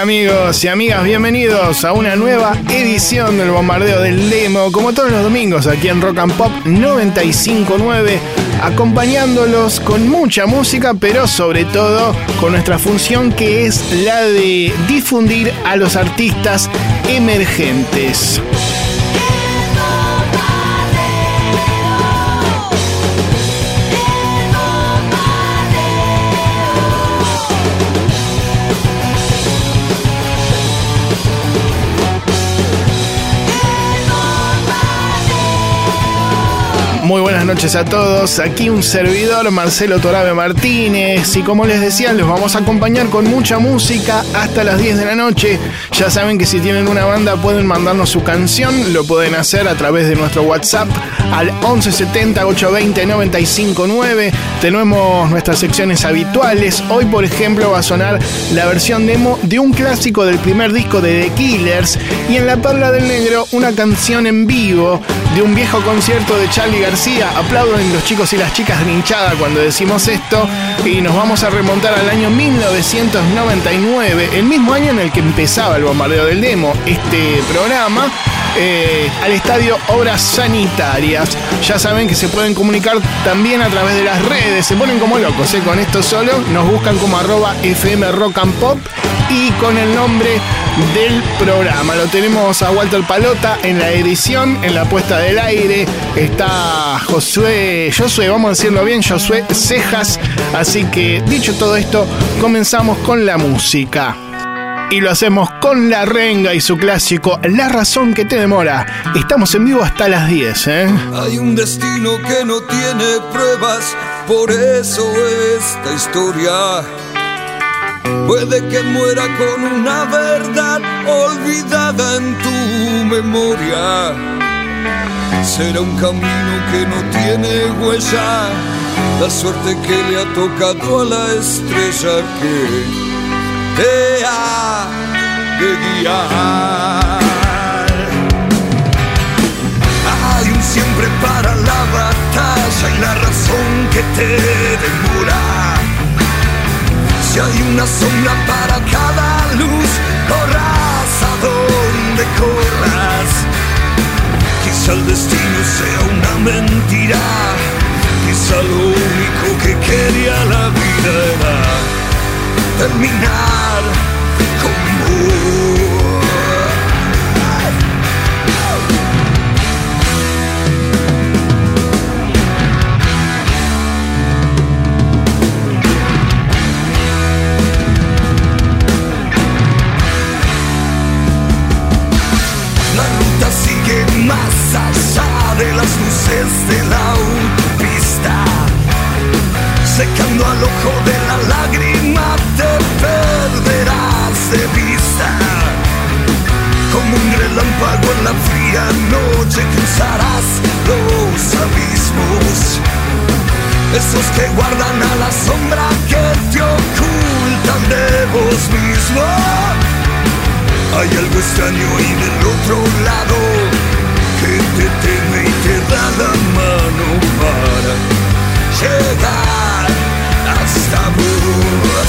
Amigos y amigas, bienvenidos a una nueva edición del Bombardeo del Demo, como todos los domingos aquí en Rock and Pop 959, acompañándolos con mucha música, pero sobre todo con nuestra función que es la de difundir a los artistas emergentes. Muy buenas noches a todos. Aquí un servidor, Marcelo Torabe Martínez. Y como les decía, los vamos a acompañar con mucha música hasta las 10 de la noche. Ya saben que si tienen una banda pueden mandarnos su canción. Lo pueden hacer a través de nuestro WhatsApp al 1170 820 959. Tenemos nuestras secciones habituales. Hoy, por ejemplo, va a sonar la versión demo de un clásico del primer disco de The Killers. Y en La Perla del Negro, una canción en vivo de un viejo concierto de Charlie García Aplauden los chicos y las chicas de hinchada cuando decimos esto. Y nos vamos a remontar al año 1999, el mismo año en el que empezaba el bombardeo del demo, este programa. Eh, al estadio Obras Sanitarias. Ya saben que se pueden comunicar también a través de las redes. Se ponen como locos eh, con esto solo. Nos buscan como arroba FM Rock and Pop y con el nombre del programa. Lo tenemos a Walter Palota en la edición, en la puesta del aire. Está Josué, Josué, vamos a decirlo bien, Josué Cejas. Así que dicho todo esto, comenzamos con la música. Y lo hacemos con La Renga y su clásico La razón que te demora. Estamos en vivo hasta las 10, ¿eh? Hay un destino que no tiene pruebas, por eso esta historia Puede que muera con una verdad olvidada en tu memoria. Será un camino que no tiene huella, la suerte que le ha tocado a la estrella que te ha de guiar. Hay un siempre para la batalla y la razón que te demora si hay una sombra para cada luz, corras a donde corras. Quizá el destino sea una mentira, quizá lo único que quería la vida era terminar como las luces de la autopista, secando al ojo de la lágrima te perderás de vista. Como un relámpago en la fría noche cruzarás los abismos, esos que guardan a la sombra que te ocultan de vos mismo. Hay algo extraño y del otro lado que te teme y te da la mano para llegar hasta vos.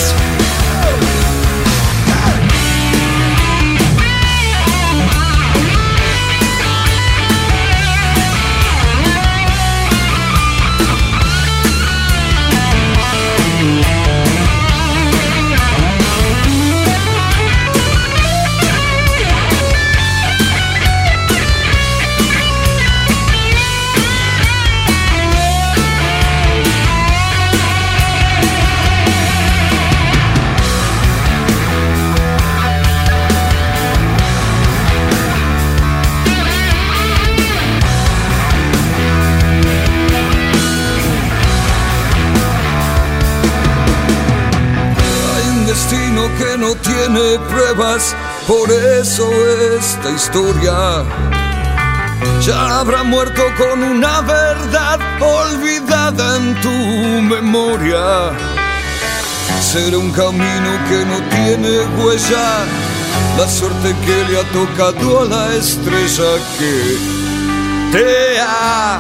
Pruebas, por eso esta historia ya habrá muerto con una verdad olvidada en tu memoria. Será un camino que no tiene huella, la suerte que le ha tocado a la estrella que te ha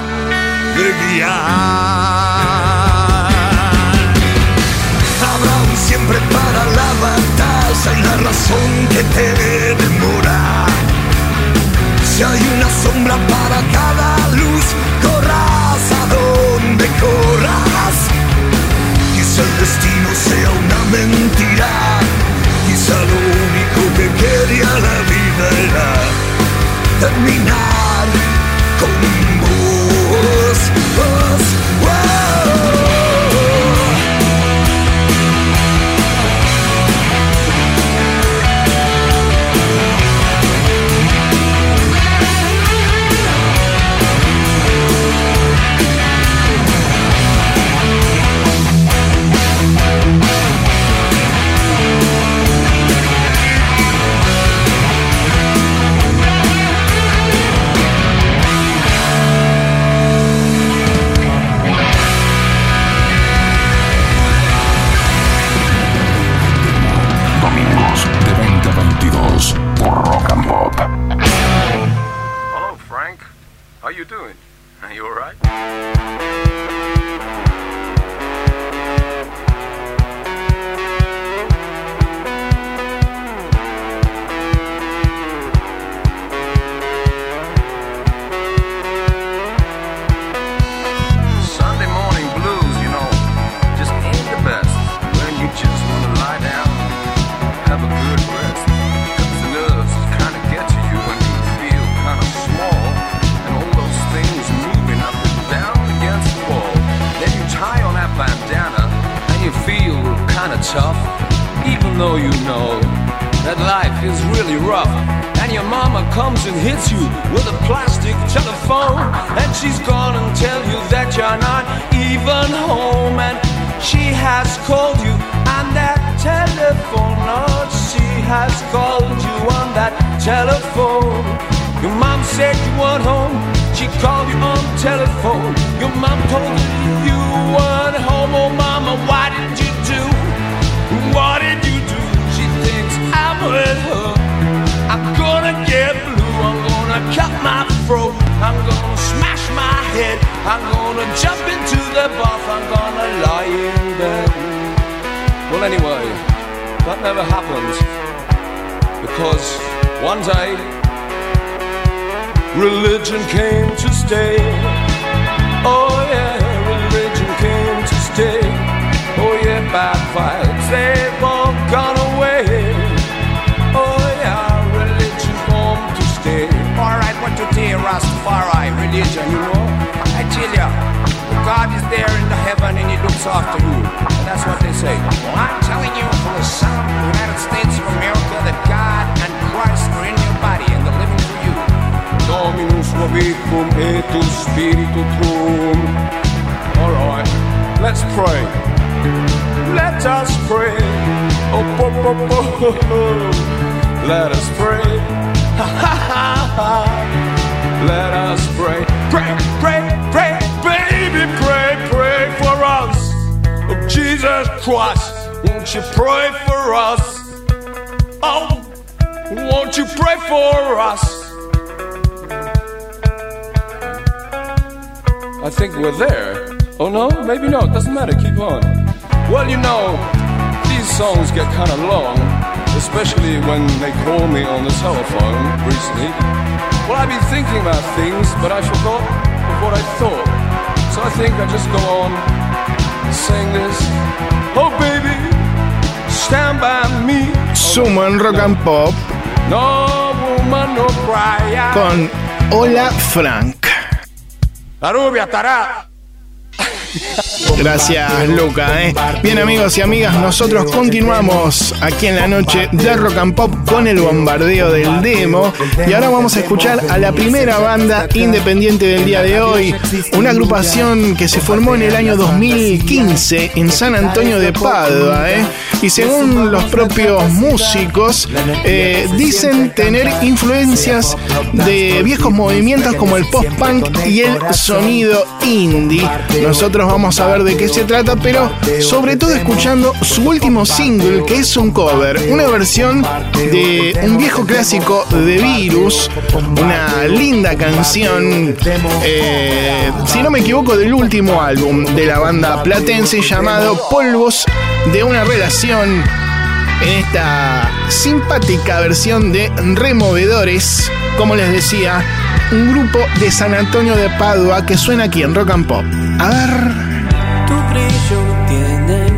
de guiar. Siempre para la razón que te demora. Si hay una sombra para cada luz, corras a donde corras. Quizá el destino sea una mentira. Quizá lo único que quería la vida era terminar con vos, vos. Called you on the telephone. Your mom told you you weren't home. Oh, mama, why did you do? What did you do? She thinks I'm with her. I'm gonna get blue. I'm gonna cut my throat. I'm gonna smash my head. I'm gonna jump into the bath. I'm gonna lie in bed. Well, anyway, that never happened. Because one day, religion came to stay. Oh, yeah, religion came to stay. Oh, yeah, bad vibes, they've all gone away. Oh, yeah, religion come to stay. Alright, what to do, Rastafari, religion, you know? I tell ya, God is there in the heaven and he looks after you. And that's what they say. Well, I'm telling you from the sound of the United States of America that God and Christ are in your body and they're living through you. Dominus vobiscum et spiritu tuum. Alright, let's pray. Let us pray. Oh, po, po, po. Let us pray. Ha. Let us pray. Pray, pray, pray, baby, pray, pray for us. Oh, Jesus Christ, won't you pray for us? Oh, won't you pray for us? I think we're there. Oh no, maybe not. Doesn't matter. Keep on. Well, you know, these songs get kind of long, especially when they call me on the telephone recently. Well, I've been thinking about things, but I forgot of what I thought. So I think I just go on saying this. Oh, baby, stand by me. Sumo en Rock and Pop No woman, no cry. con Hola Frank. La rubia estará. Gracias, Luca. ¿eh? Bien, amigos y amigas, nosotros continuamos aquí en la noche de Rock and Pop con el bombardeo del demo. Y ahora vamos a escuchar a la primera banda independiente del día de hoy. Una agrupación que se formó en el año 2015 en San Antonio de Padua. ¿eh? Y según los propios músicos, eh, dicen tener influencias de viejos movimientos como el post-punk y el sonido indie. Nosotros vamos a ver de qué se trata, pero sobre todo escuchando su último single, que es un cover, una versión de un viejo clásico de Virus, una linda canción, eh, si no me equivoco, del último álbum de la banda platense llamado Polvos de una relación. En esta simpática versión de Removedores, como les decía, un grupo de San Antonio de Padua que suena aquí en Rock and Pop. A ver. Tu brillo tiene.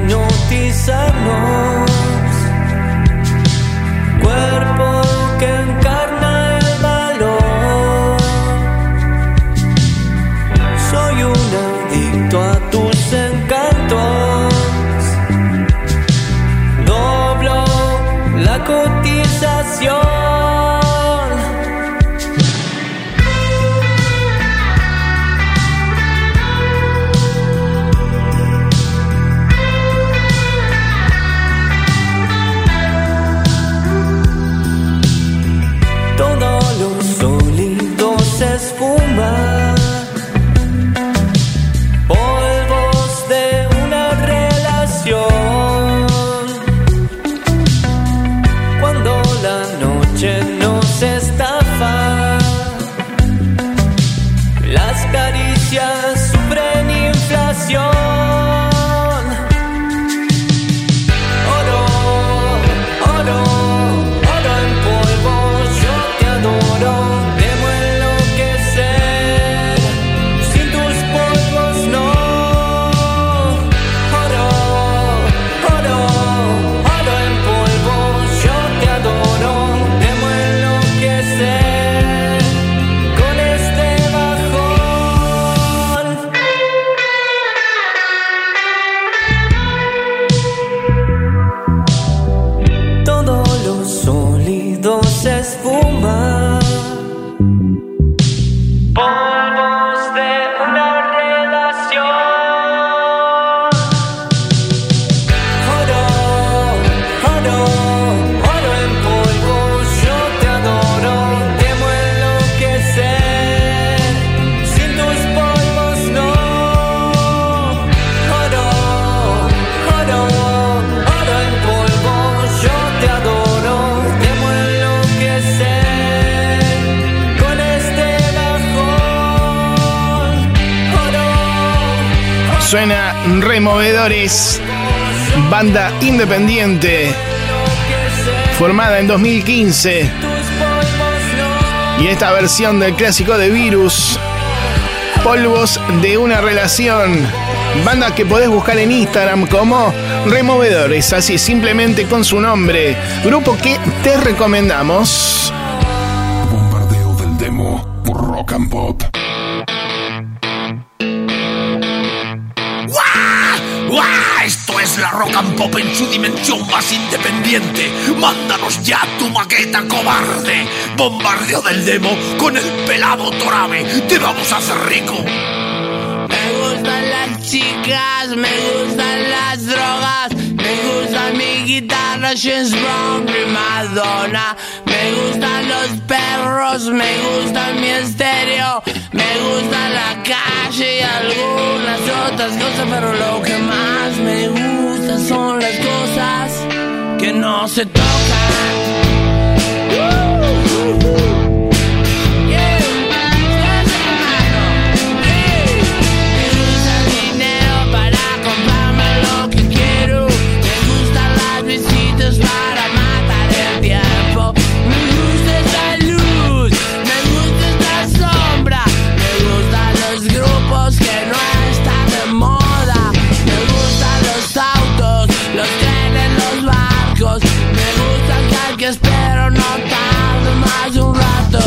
2015. Y esta versión del clásico de Virus, Polvos de una relación. Banda que podés buscar en Instagram como Removedores, así simplemente con su nombre. Grupo que te recomendamos. Bombardeo del demo por Rock and Pop. Rock en su dimensión más independiente. Mándanos ya tu maqueta, cobarde. Bombardeo del demo con el pelado Torabe. Te vamos a hacer rico. Me gustan las chicas, me gustan las drogas, me gusta mi guitarra, James Brown, mi Madonna. Me gustan los perros, me gusta mi estéreo, me gusta la calle y algunas otras cosas, pero lo que más me gusta son las cosas que no se tocan. Que espero no tarde más un rato.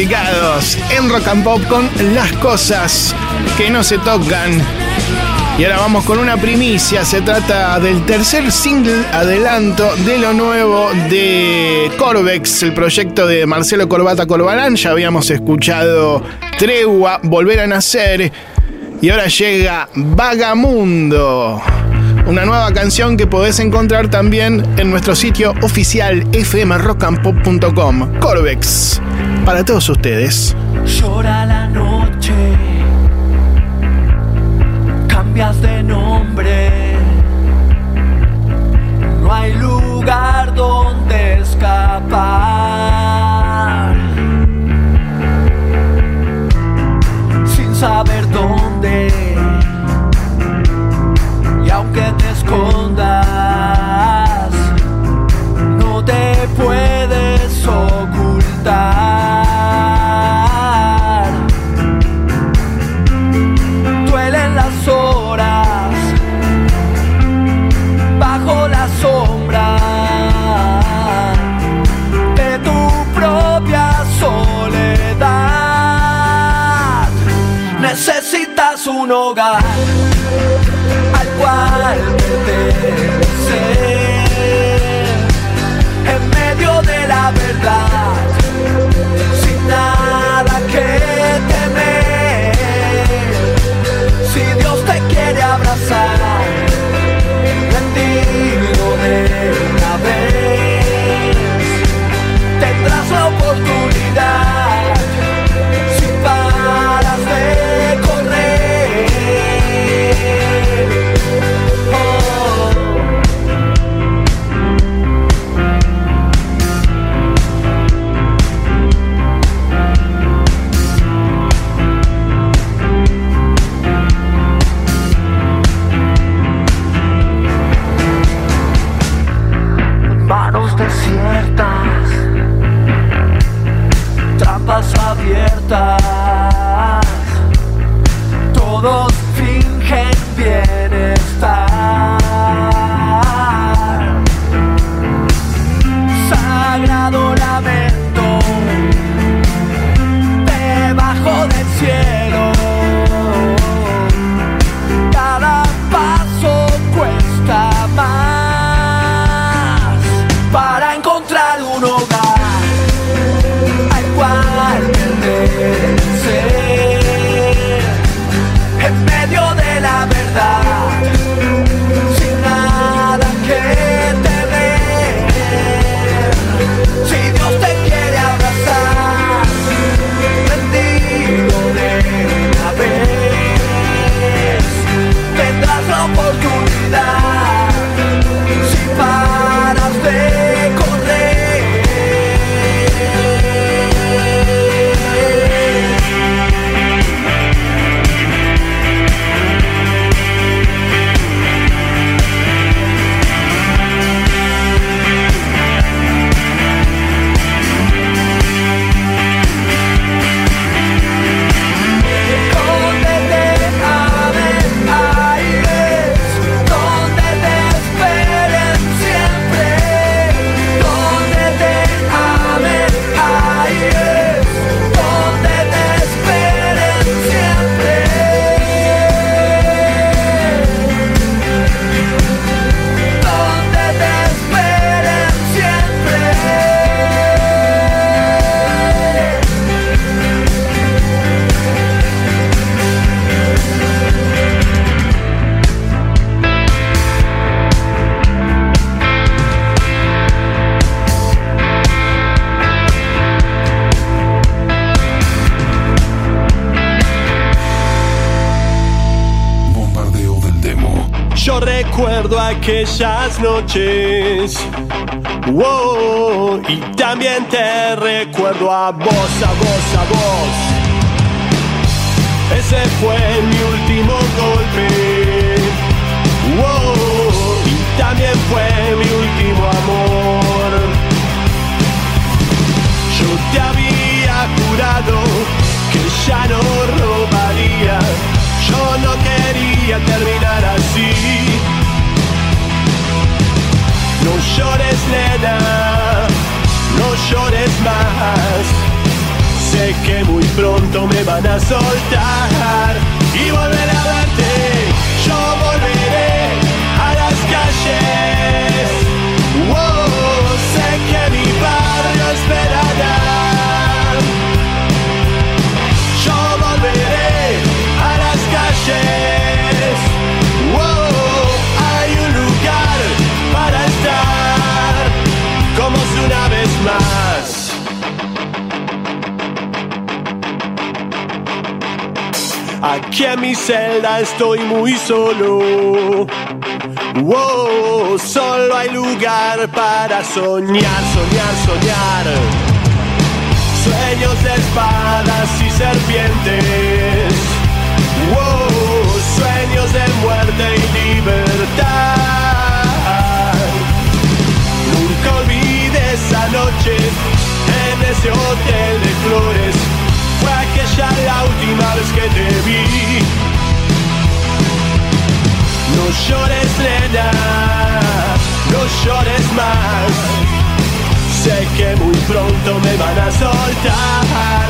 En Rock and Pop con las cosas que no se tocan. Y ahora vamos con una primicia. Se trata del tercer single adelanto de lo nuevo de Corvex, el proyecto de Marcelo Corbata Corbalán. Ya habíamos escuchado Tregua, Volver a Nacer. Y ahora llega Vagamundo. Una nueva canción que podés encontrar también en nuestro sitio oficial fmrockandpop.com. Corvex, para todos ustedes. Desiertas, trampas abiertas, todos fingen bienestar. Aquellas noches. Wow, y también te recuerdo a vos, a vos, a vos. Ese fue mi último golpe. Wow, y también fue mi último amor. Yo te había jurado que ya no robaría. Yo no quería terminar así. No llores, nena, no llores más. Sé que muy pronto me van a soltar y volver a verte. Yo volveré a las calles. Wow, sé que mi barrio esperará. Aquí en mi celda estoy muy solo. Wow, solo hay lugar para soñar, soñar, soñar. Sueños de espadas y serpientes. Wow, sueños de muerte y libertad. A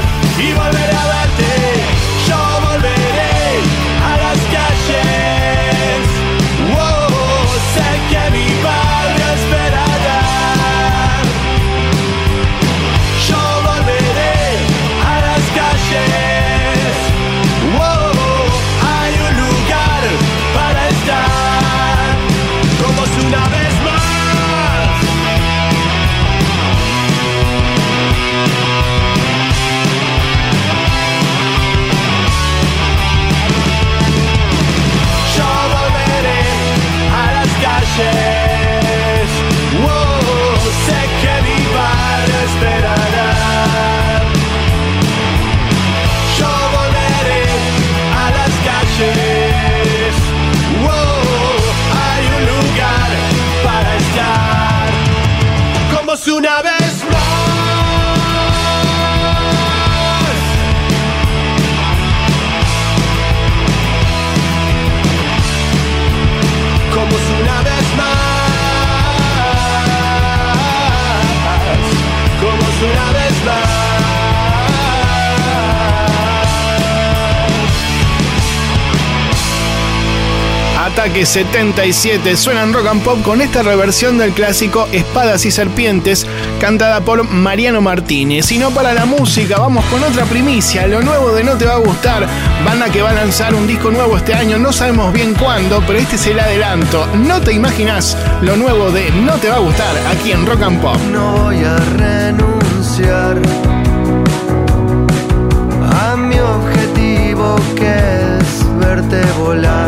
Ataque 77 suena en rock and pop con esta reversión del clásico Espadas y Serpientes, cantada por Mariano Martínez. Y no para la música, vamos con otra primicia, lo nuevo de No Te Va a Gustar, banda que va a lanzar un disco nuevo este año, no sabemos bien cuándo, pero este es el adelanto. No te imaginas lo nuevo de No Te Va a Gustar aquí en Rock and Pop. No voy a renunciar a mi objetivo que es verte volar,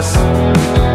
paz.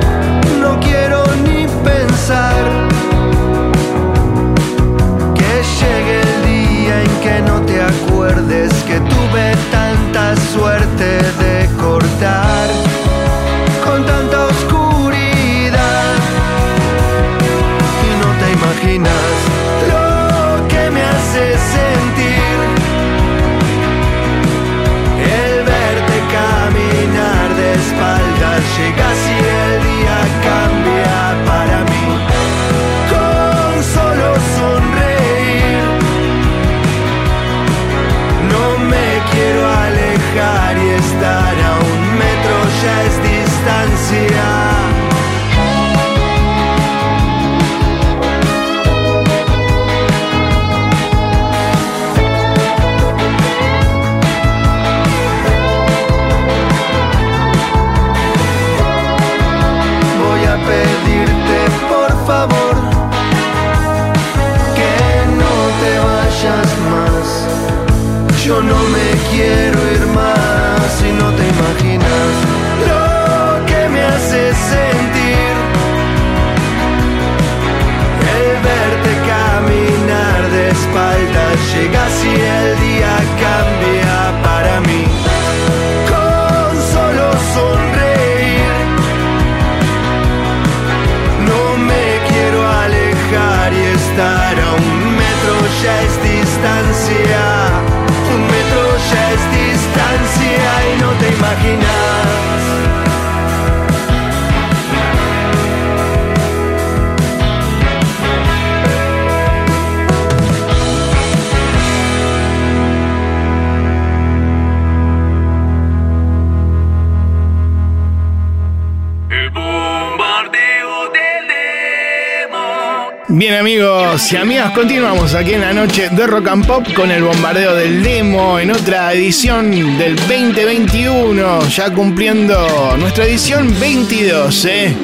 Amigas, continuamos aquí en la noche de Rock and Pop con el bombardeo del demo en otra edición del 2021, ya cumpliendo nuestra edición 22, ¿eh?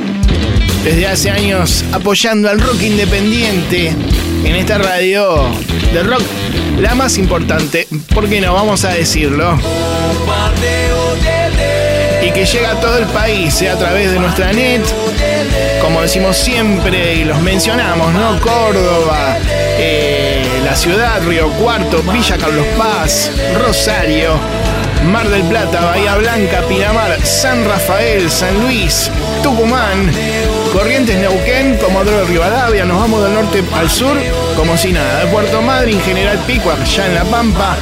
Desde hace años apoyando al rock independiente en esta radio de rock, la más importante, ¿por qué no? Vamos a decirlo. Y que llega a todo el país ¿eh? a través de nuestra net, como decimos siempre y los mencionamos, ¿no? Córdoba, eh, la ciudad, Río Cuarto, Villa Carlos Paz, Rosario, Mar del Plata, Bahía Blanca, Pinamar, San Rafael, San Luis, Tucumán, Corrientes Neuquén, Comodoro Rivadavia, nos vamos del norte al sur, como si nada, de Puerto Madryn, General Pico, allá en La Pampa,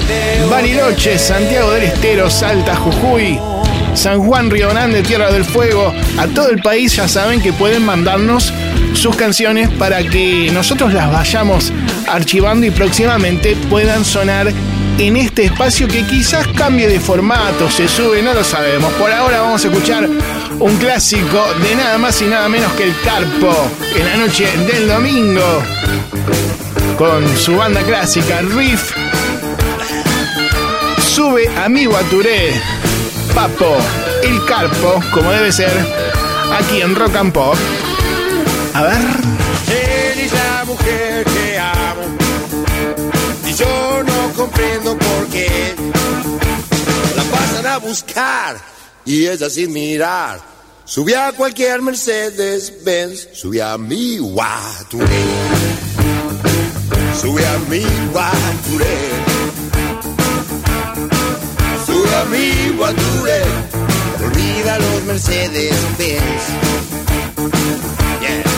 Bariloche, Santiago del Estero, Salta, Jujuy, San Juan, Río Grande, Tierra del Fuego, a todo el país ya saben que pueden mandarnos sus canciones para que nosotros las vayamos archivando y próximamente puedan sonar en este espacio que quizás cambie de formato, se sube, no lo sabemos. Por ahora vamos a escuchar un clásico de nada más y nada menos que el Carpo en la noche del domingo con su banda clásica Riff. Sube a mi Guaturé, Papo, el Carpo, como debe ser, aquí en Rock and Pop. A ver. Comprendo por qué. La pasan a buscar y ella sin mirar. Subí a cualquier Mercedes Benz subí a mi Guaturé. Subí a mi Guaturé. Subí a mi Guaturé. Olvida los Mercedes Benz yeah.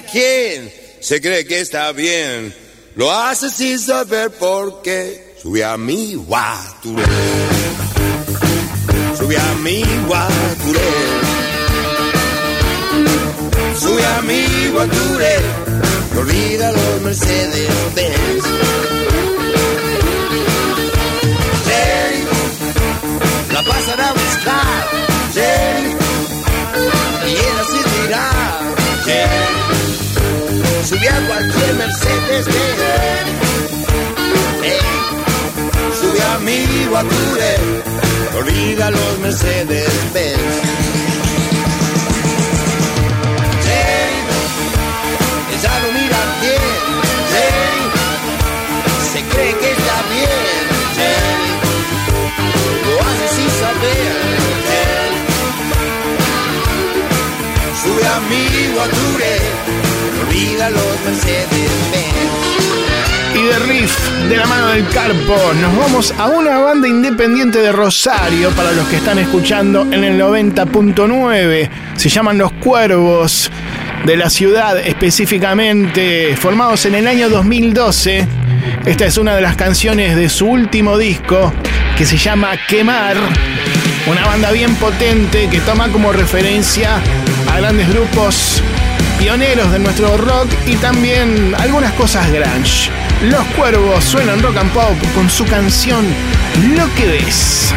A quién, se cree que está bien. Lo hace sin saber por qué. Sube a mi guaturé. Sube a mi guaturé. Sube a mi guaturé. Olvida los Mercedes Benz. La pasan a buscar. Jenny, subí a cualquier Mercedes Benz. Hey, subí a mi Guaturé. Olvida los Mercedes Benz. Jenny, ella no mira bien. Jenny, se cree que está bien. Lo hace sin saber. Sube a mi Guaturé. Olvida. Y de riff de la mano del Carpo, nos vamos a una banda independiente de Rosario para los que están escuchando en el 90.9. Se llaman Los Cuervos de la ciudad específicamente, formados en el año 2012. Esta es una de las canciones de su último disco que se llama Quemar. Una banda bien potente que toma como referencia a grandes grupos pioneros de nuestro rock y también algunas cosas grunge. Los Cuervos suenan rock and pop con su canción Lo que ves.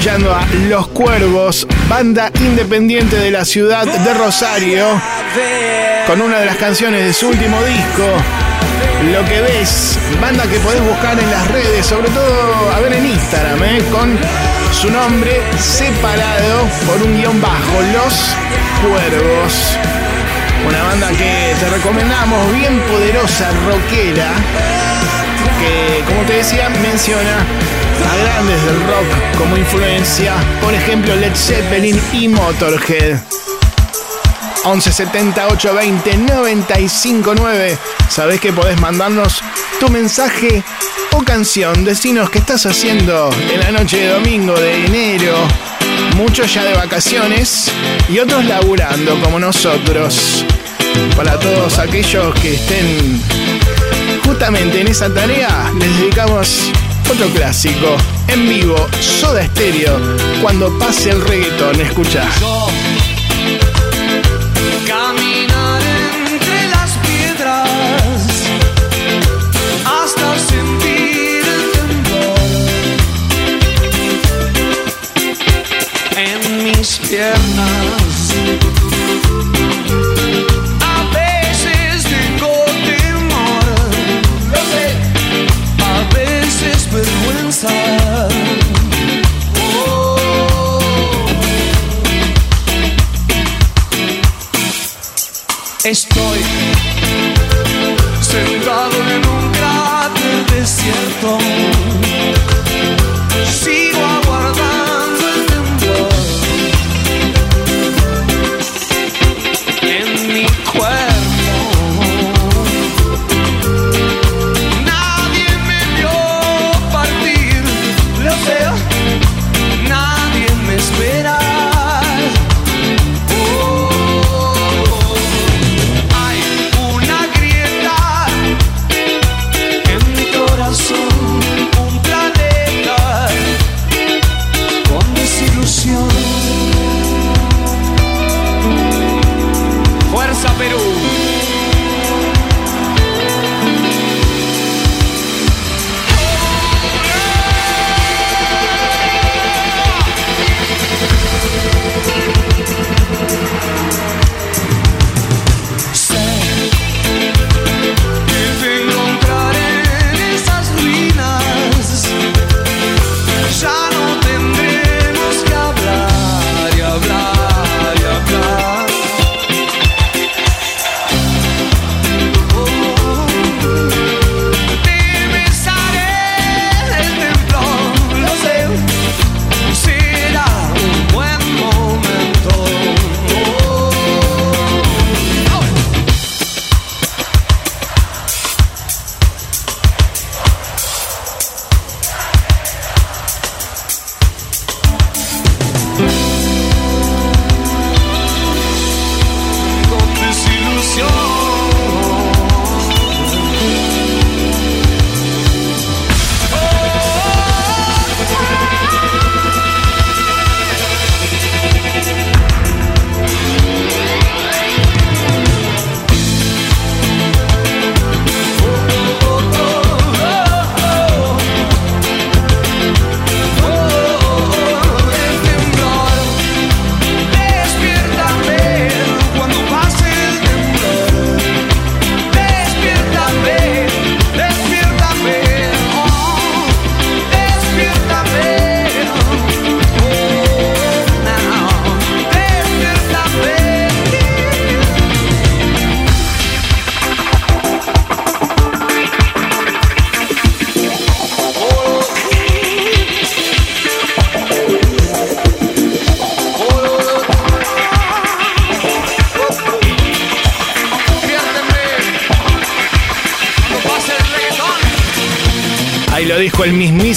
Escuchando a Los Cuervos, banda independiente de la ciudad de Rosario, con una de las canciones de su último disco, Lo que ves, banda que podés buscar en las redes, sobre todo a ver en Instagram, ¿eh? con su nombre separado por un guion bajo, Los Cuervos. Una banda que te recomendamos, bien poderosa, rockera, que como te decía, menciona a grandes del rock como influencia, por ejemplo Led Zeppelin y Motorhead. 11 78 20 95 9. Sabés que podés mandarnos tu mensaje o canción. Decinos qué estás haciendo en la noche de domingo de enero. Muchos ya de vacaciones y otros laburando como nosotros. Para todos aquellos que estén justamente en esa tarea, les dedicamos otro clásico. En vivo, Soda Stereo. Cuando pase el reggaetón, escucha. Caminar entre las piedras hasta sentir el temblor en mis piernas. Estoy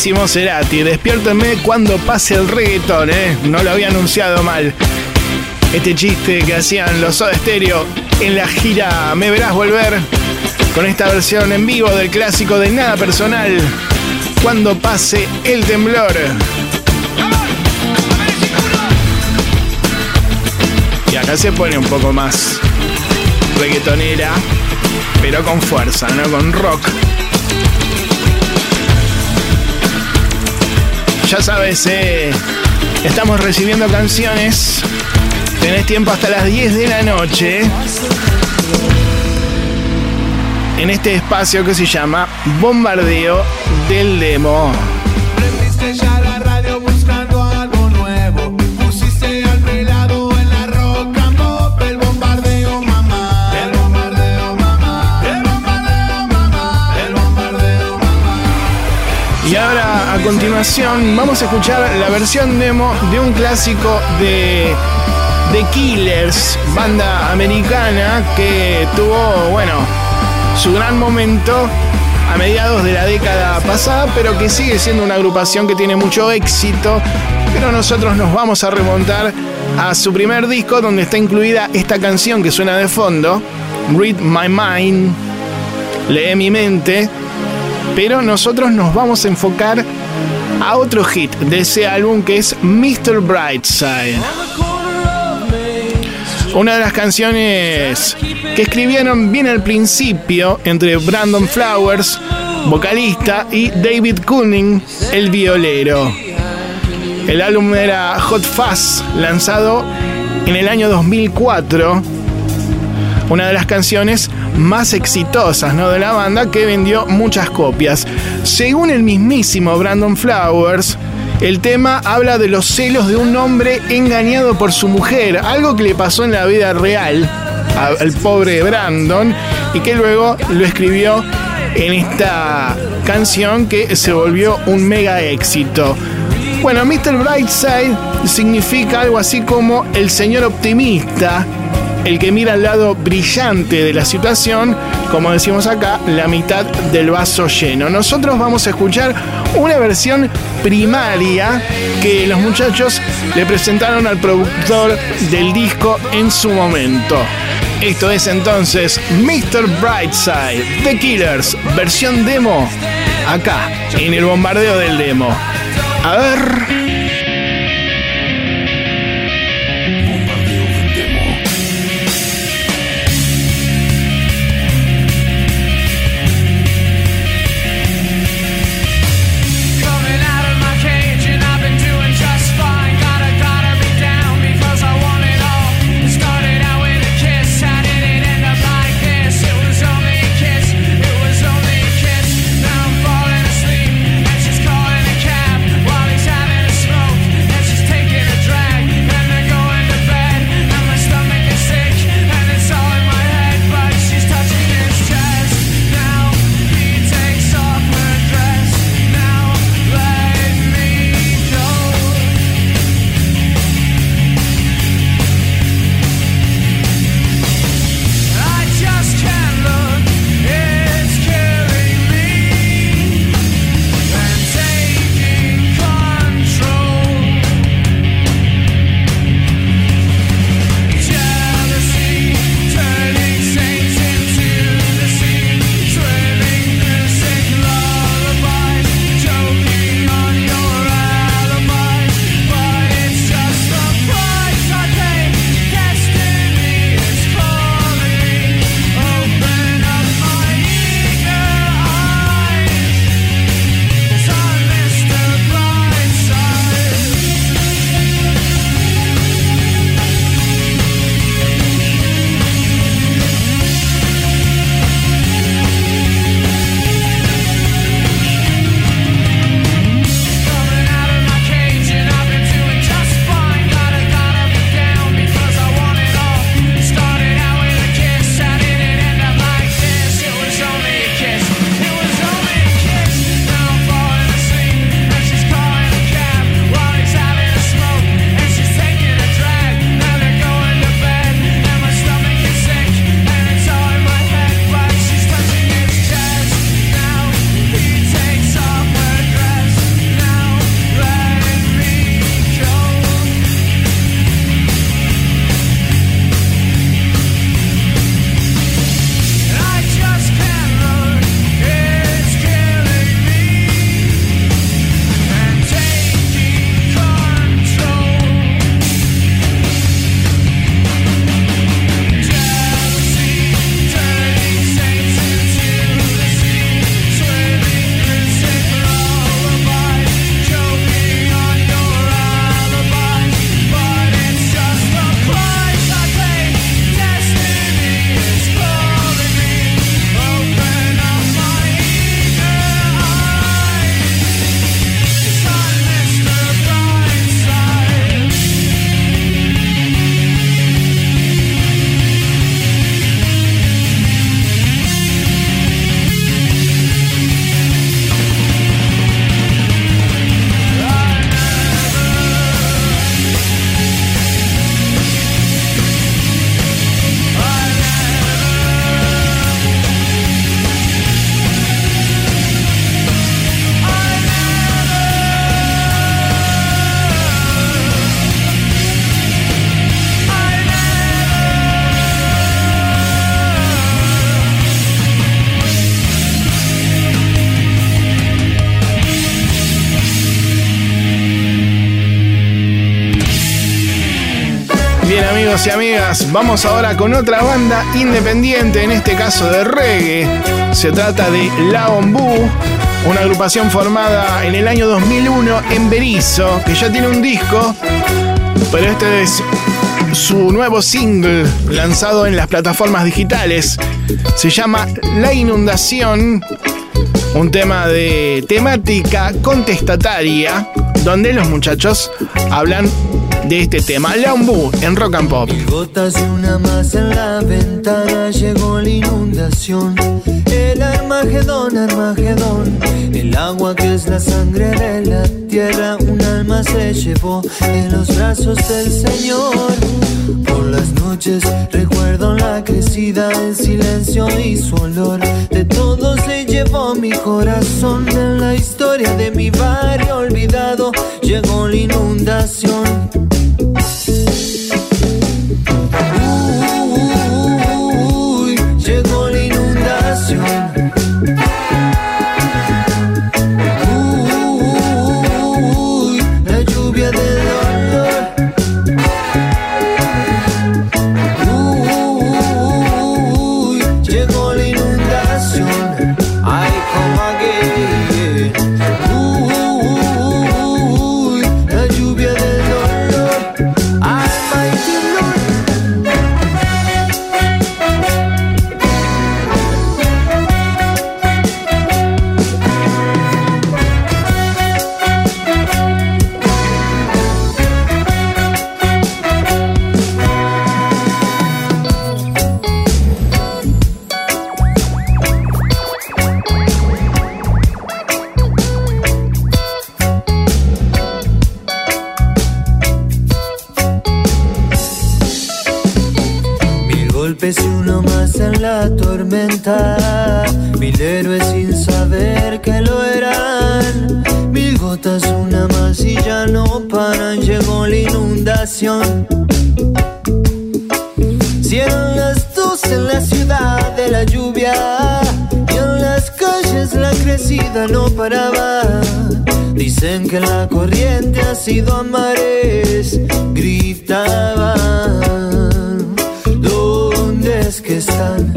mismísimo Cerati. Despiérteme cuando pase el reggaetón, ¿eh? No lo había anunciado mal. Este chiste que hacían los Soda Stereo en la gira Me Verás Volver con esta versión en vivo del clásico de Nada Personal. Cuando pase el temblor. Y acá se pone un poco más reggaetonera, pero con fuerza, ¿no? Con rock. Ya sabes, eh, estamos recibiendo canciones. Tenés tiempo hasta las 10 de la noche. En este espacio que se llama Bombardeo del Demo. Vamos a escuchar la versión demo de un clásico de The Killers, banda americana que tuvo, bueno, su gran momento a mediados de la década pasada, pero que sigue siendo una agrupación que tiene mucho éxito. Pero nosotros nos vamos a remontar a su primer disco donde está incluida esta canción que suena de fondo, Read My Mind, Lee mi mente, pero nosotros nos vamos a enfocar a otro hit de ese álbum que es Mr. Brightside. Una de las canciones que escribieron bien al principio entre Brandon Flowers, vocalista, y David Cunning, el violero. El álbum era Hot Fuzz, lanzado en el año 2004 una de las canciones más exitosas ¿no? de la banda que vendió muchas copias. Según el mismísimo Brandon Flowers, el tema habla de los celos de un hombre engañado por su mujer, algo que le pasó en la vida real al pobre Brandon y que luego lo escribió en esta canción que se volvió un mega éxito. Bueno, Mr. Brightside significa algo así como el señor optimista, el que mira al lado brillante de la situación, como decimos acá, la mitad del vaso lleno. Nosotros vamos a escuchar una versión primaria que los muchachos le presentaron al productor del disco en su momento. Esto es entonces Mr. Brightside, The Killers, versión demo, acá, en el bombardeo del demo. A ver. Amigas, vamos ahora con otra banda independiente, en este caso de reggae. Se trata de La Ombú, una agrupación formada en el año 2001 en Berizo, que ya tiene un disco, pero este es su nuevo single lanzado en las plataformas digitales. Se llama La Inundación, un tema de temática contestataria, donde los muchachos hablan de este tema. La Ombú en Rock and Pop. Gotas de una más en la ventana llegó la inundación. El Armagedón, Armagedón. El agua que es la sangre de la tierra, un alma se llevó en los brazos del Señor. Por las noches recuerdo la crecida, el silencio y su olor. De todo se llevó mi corazón. En la historia de mi barrio olvidado llegó la inundación. Mares. Gritaban. ¿Dónde es que están?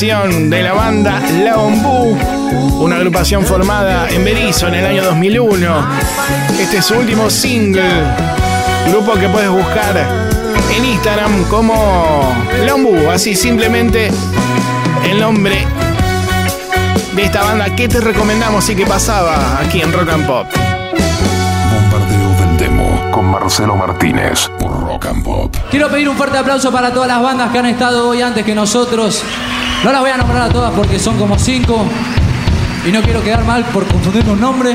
De la banda La Ombú, una agrupación formada en Berizo en el año 2001. Este es su último single, grupo que puedes buscar en Instagram como La Ombú, así simplemente el nombre de esta banda que te recomendamos y que pasaba aquí en Rock and Pop. Bombardeo del Demo con Marcelo Martínez por Rock and Pop. Quiero pedir un fuerte aplauso para todas las bandas que han estado hoy antes que nosotros. No las voy a nombrar a todas porque son como cinco. y no quiero quedar mal por confundir un nombre.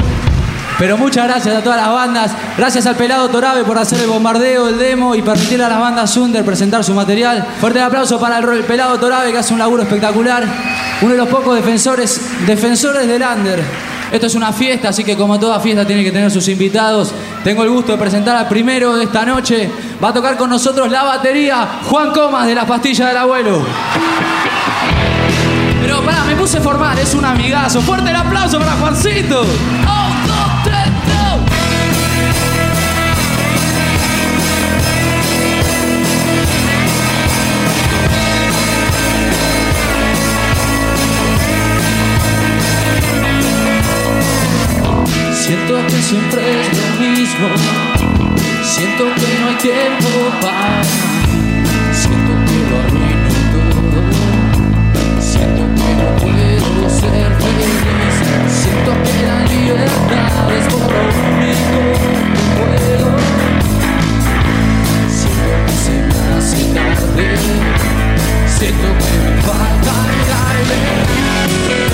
Pero muchas gracias a todas las bandas. Gracias al pelado Torabe por hacer el bombardeo, el demo y permitir a las bandas Under presentar su material. Fuerte aplauso para el, el pelado Torabe que hace un laburo espectacular. Uno de los pocos defensores, defensores del Under. Esto es una fiesta, así que como toda fiesta tiene que tener sus invitados. Tengo el gusto de presentar al primero de esta noche. Va a tocar con nosotros la batería Juan Comas de las pastillas del abuelo. Pero pará, me puse formal, es un amigazo. Fuerte el aplauso para Juancito. Go. Siento que siempre es lo mismo. Siento que no hay tiempo para. Siento que la libertad es por lo único que puedo. Siento que se me hace tarde. Siento que me falta el aire.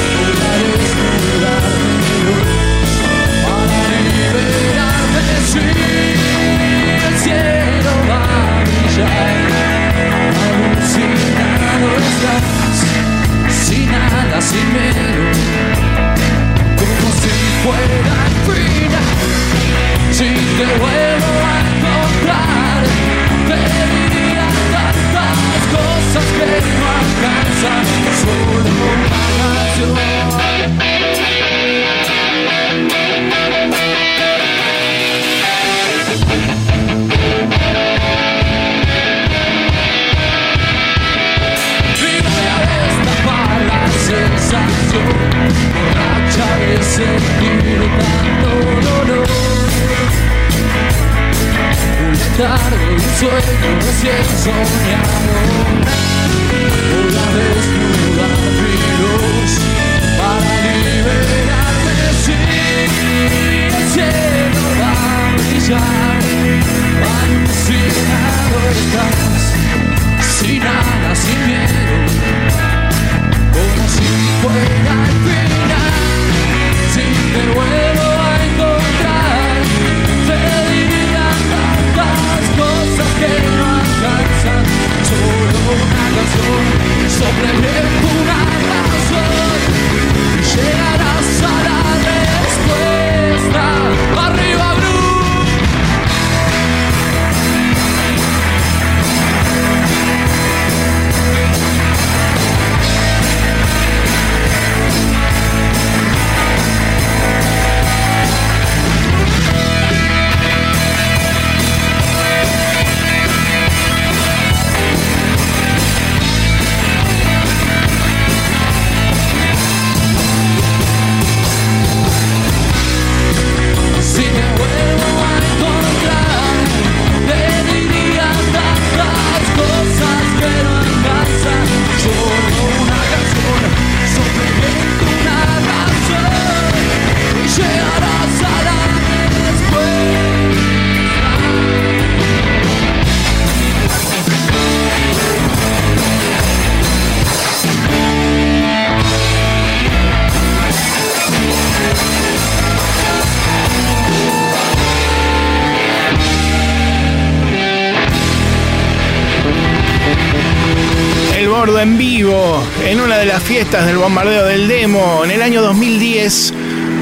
Del bombardeo del demo, en el año 2010,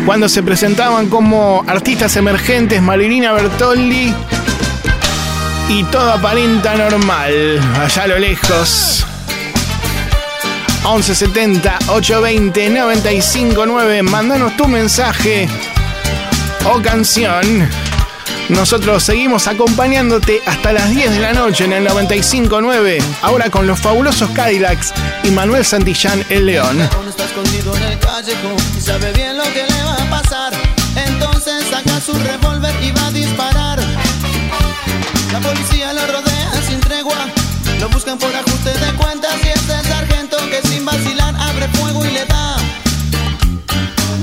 cuando se presentaban como artistas emergentes Marilina Bertoldi y todo aparenta normal, allá a lo lejos. 1170 820 959, mandanos tu mensaje o canción. Nosotros seguimos acompañándote hasta las 10 de la noche en el 95.9, ahora con los fabulosos Cadillacs y Manuel Santillán el León. Está escondido en el y sabe bien lo que le va a pasar. Entonces saca su revólver y va a disparar. La policía lo rodea sin tregua. Lo buscan por ajuste de cuentas y es el sargento que sin vacilar abre fuego y le da.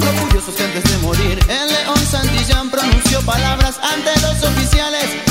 Orgullosos que antes de morir, el león Santillán pronunció palabras ante los oficiales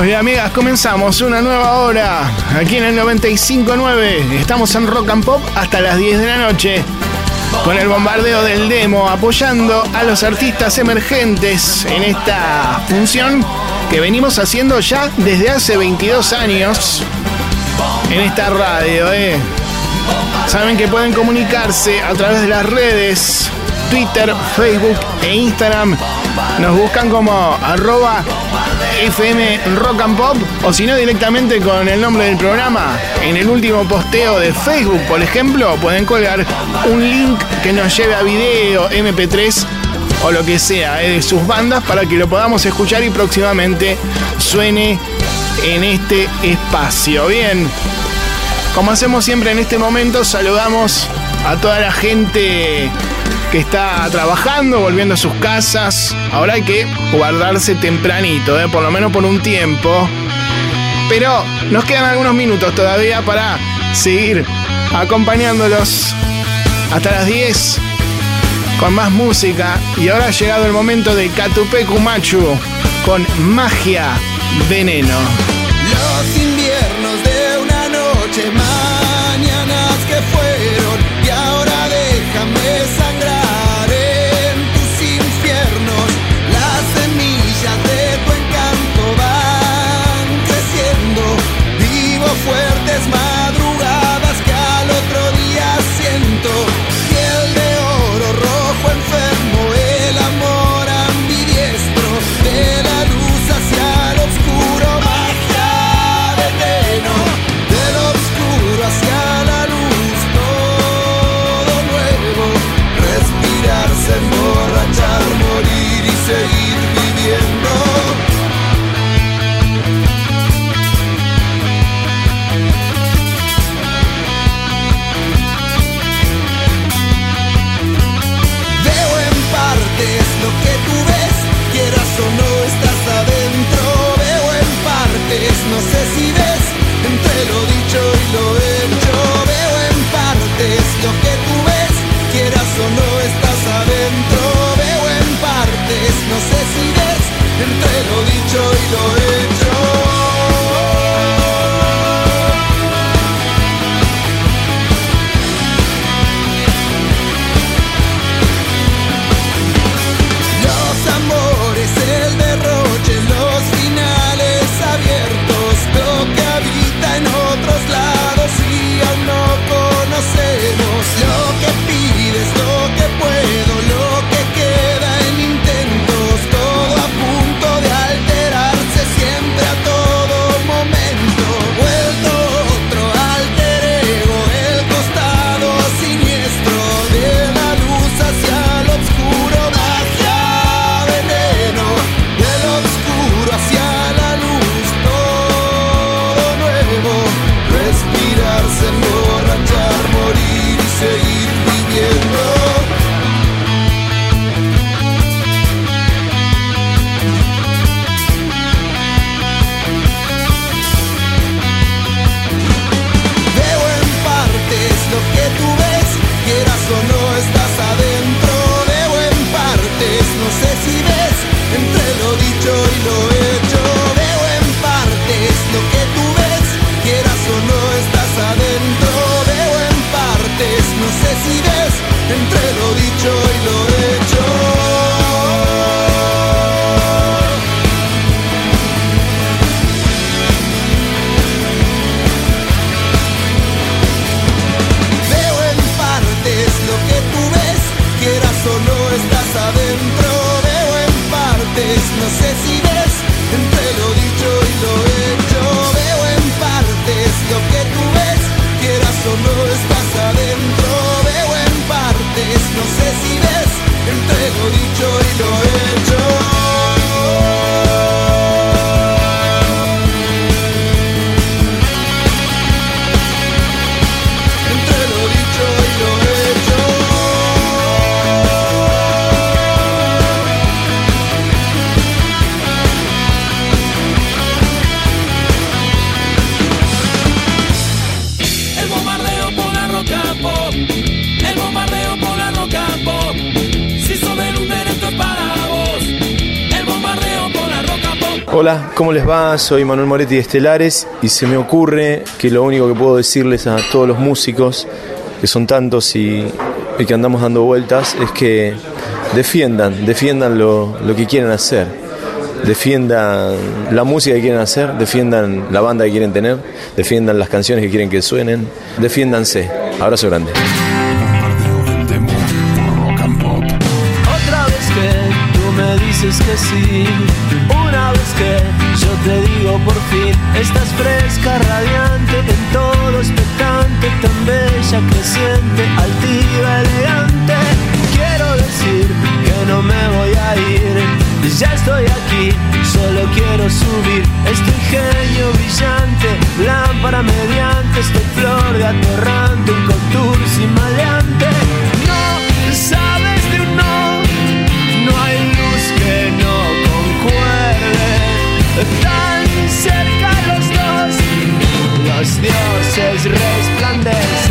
amigos y amigas, comenzamos una nueva hora aquí en el 95.9. Estamos en Rock and Pop hasta las 10 de la noche con el bombardeo del demo apoyando a los artistas emergentes en esta función que venimos haciendo ya desde hace 22 años en esta radio. ¿eh? Saben que pueden comunicarse a través de las redes Twitter, Facebook e Instagram. Nos buscan como arroba FM Rock and Pop o si no directamente con el nombre del programa. En el último posteo de Facebook, por ejemplo, pueden colgar un link que nos lleve a video, MP3 o lo que sea eh, de sus bandas para que lo podamos escuchar y próximamente suene en este espacio. Bien, como hacemos siempre en este momento, saludamos a toda la gente que está trabajando, volviendo a sus casas. Ahora hay que guardarse tempranito, ¿eh? por lo menos por un tiempo. Pero nos quedan algunos minutos todavía para seguir acompañándolos hasta las 10 con más música. Y ahora ha llegado el momento de Catupecu Machu con magia veneno. no sé si ves entre lo dicho ¿cómo les va? Soy Manuel Moretti de Estelares y se me ocurre que lo único que puedo decirles a todos los músicos, que son tantos y, que andamos dando vueltas, es que defiendan, defiendan lo, lo que quieren hacer, defiendan la música que quieren hacer, defiendan la banda que quieren tener, defiendan las canciones que quieren que suenen, defiéndanse. Abrazo grande. Radiante, en todo expectante, tan bella, creciente, altiva, elegante. Quiero decir que no me voy a ir, ya estoy aquí, solo quiero subir. Este ingenio brillante, lámpara mediante, este flor de atorrante, un contursi maleante. No sabes de un no, no hay luz que no concuerde. Los dioses resplandecen.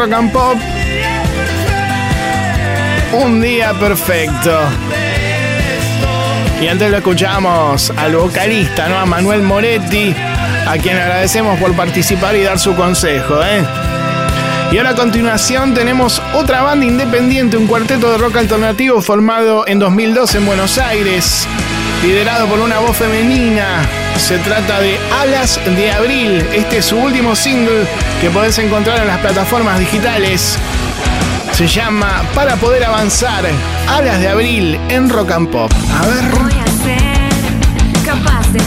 Rock and Pop. Un día perfecto. Y antes lo escuchamos al vocalista, ¿no? A Manuel Moretti, a quien agradecemos por participar y dar su consejo, ¿eh? Y ahora a continuación tenemos otra banda independiente, un cuarteto de rock alternativo formado en 2012 en Buenos Aires, liderado por una voz femenina. Se trata de Alas de Abril. Este es su último single que podés encontrar en las plataformas digitales. Se llama Para poder avanzar, Alas de Abril en Rock and Pop. A ver. Voy a ser capaz de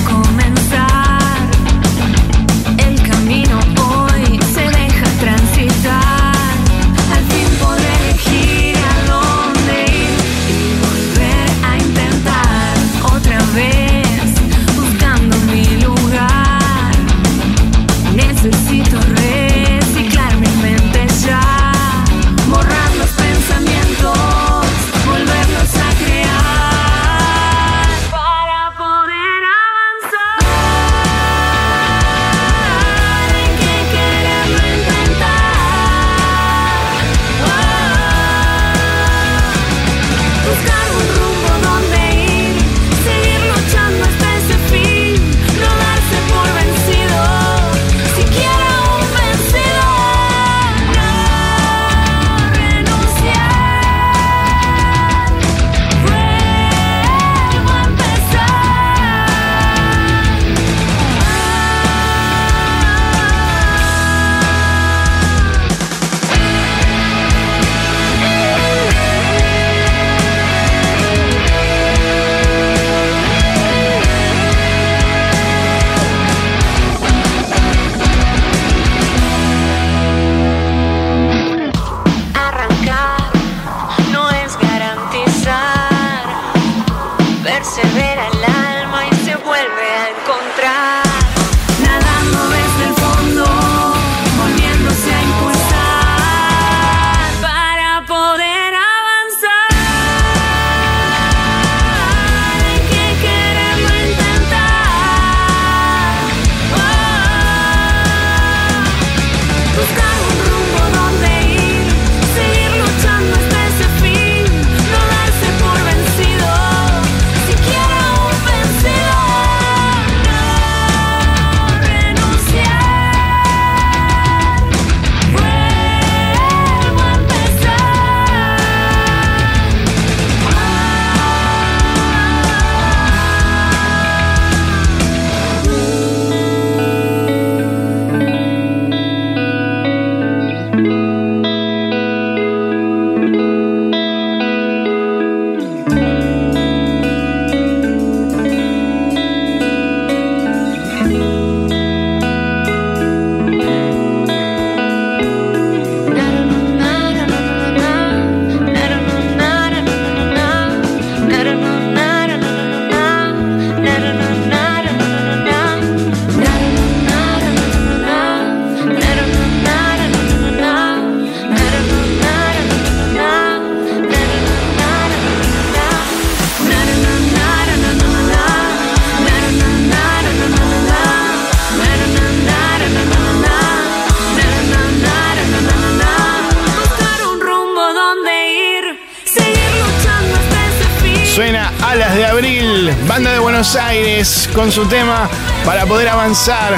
con su tema para poder avanzar.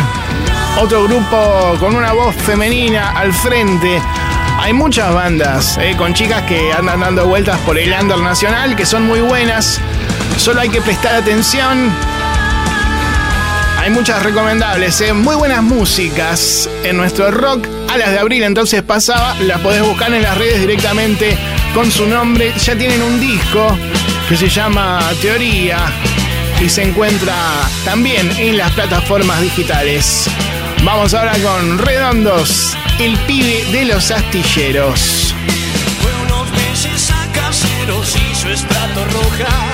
Otro grupo con una voz femenina al frente. Hay muchas bandas eh, con chicas que andan dando vueltas por el under nacional que son muy buenas. Solo hay que prestar atención. Hay muchas recomendables, eh. muy buenas músicas en nuestro rock. A las de abril entonces pasaba, las podés buscar en las redes directamente con su nombre. Ya tienen un disco que se llama Teoría y se encuentra también en las plataformas digitales. Vamos ahora con Redondos, el pibe de los astilleros. Fue unos meses a caseros, hizo estrato roja.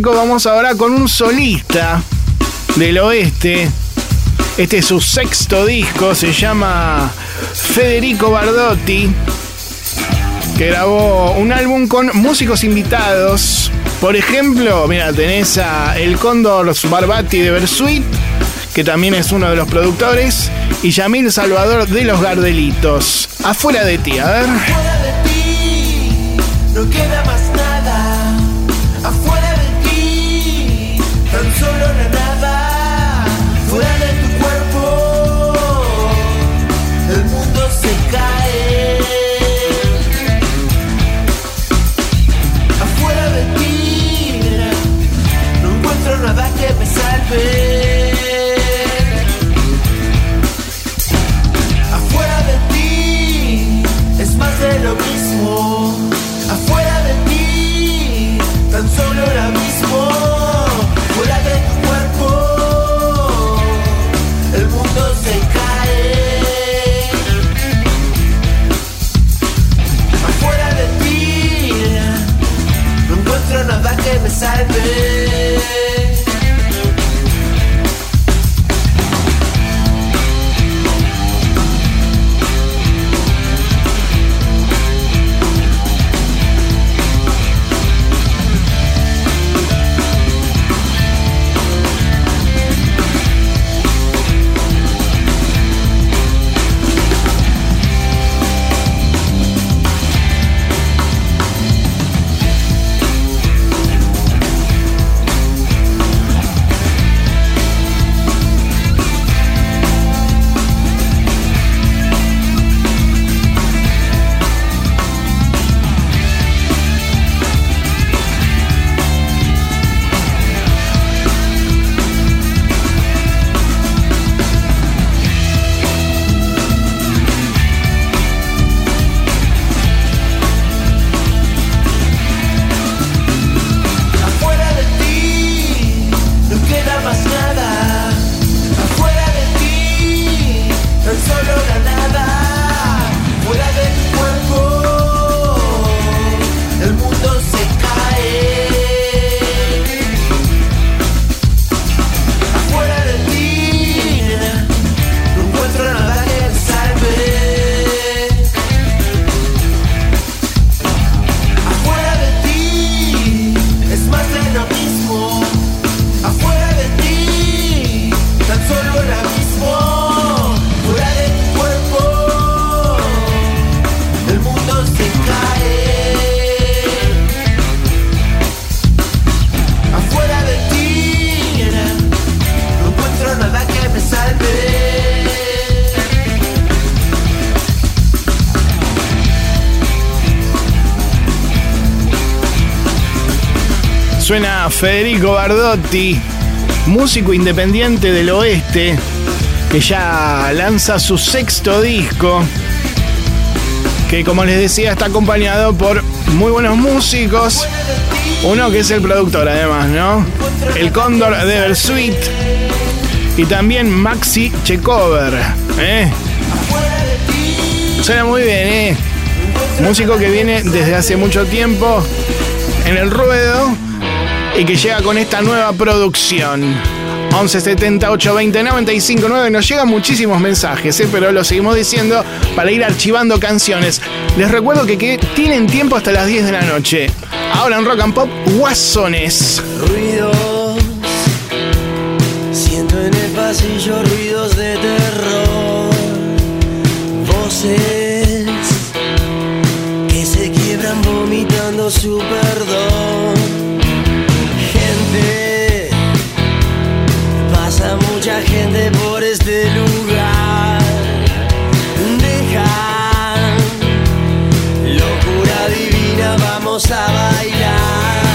Vamos ahora con un solista del oeste. Este es su sexto disco, se llama Federico Bardotti, que grabó un álbum con músicos invitados. Por ejemplo, mira, tenés a El Cóndor Barbati de Versuit, que también es uno de los productores, y Yamil Salvador de Los Gardelitos. Afuera de ti, a ver. Federico Bardotti, músico independiente del oeste, que ya lanza su sexto disco, que como les decía está acompañado por muy buenos músicos, uno que es el productor además, ¿no? El Cóndor de Versuit y también Maxi Checover, ¿eh? Suena muy bien, ¿eh? Músico que viene desde hace mucho tiempo en el ruedo y que llega con esta nueva producción. 11 78 20 95 9 nos llegan muchísimos mensajes, ¿eh? pero lo seguimos diciendo para ir archivando canciones. Les recuerdo que, que tienen tiempo hasta las 10 de la noche. Ahora en Rock and Pop, Guasones. Ruidos, siento en el pasillo ruidos de terror, voces que se quiebran vomitando su perdón, mucha gente por este lugar, dejan locura divina, vamos a bailar.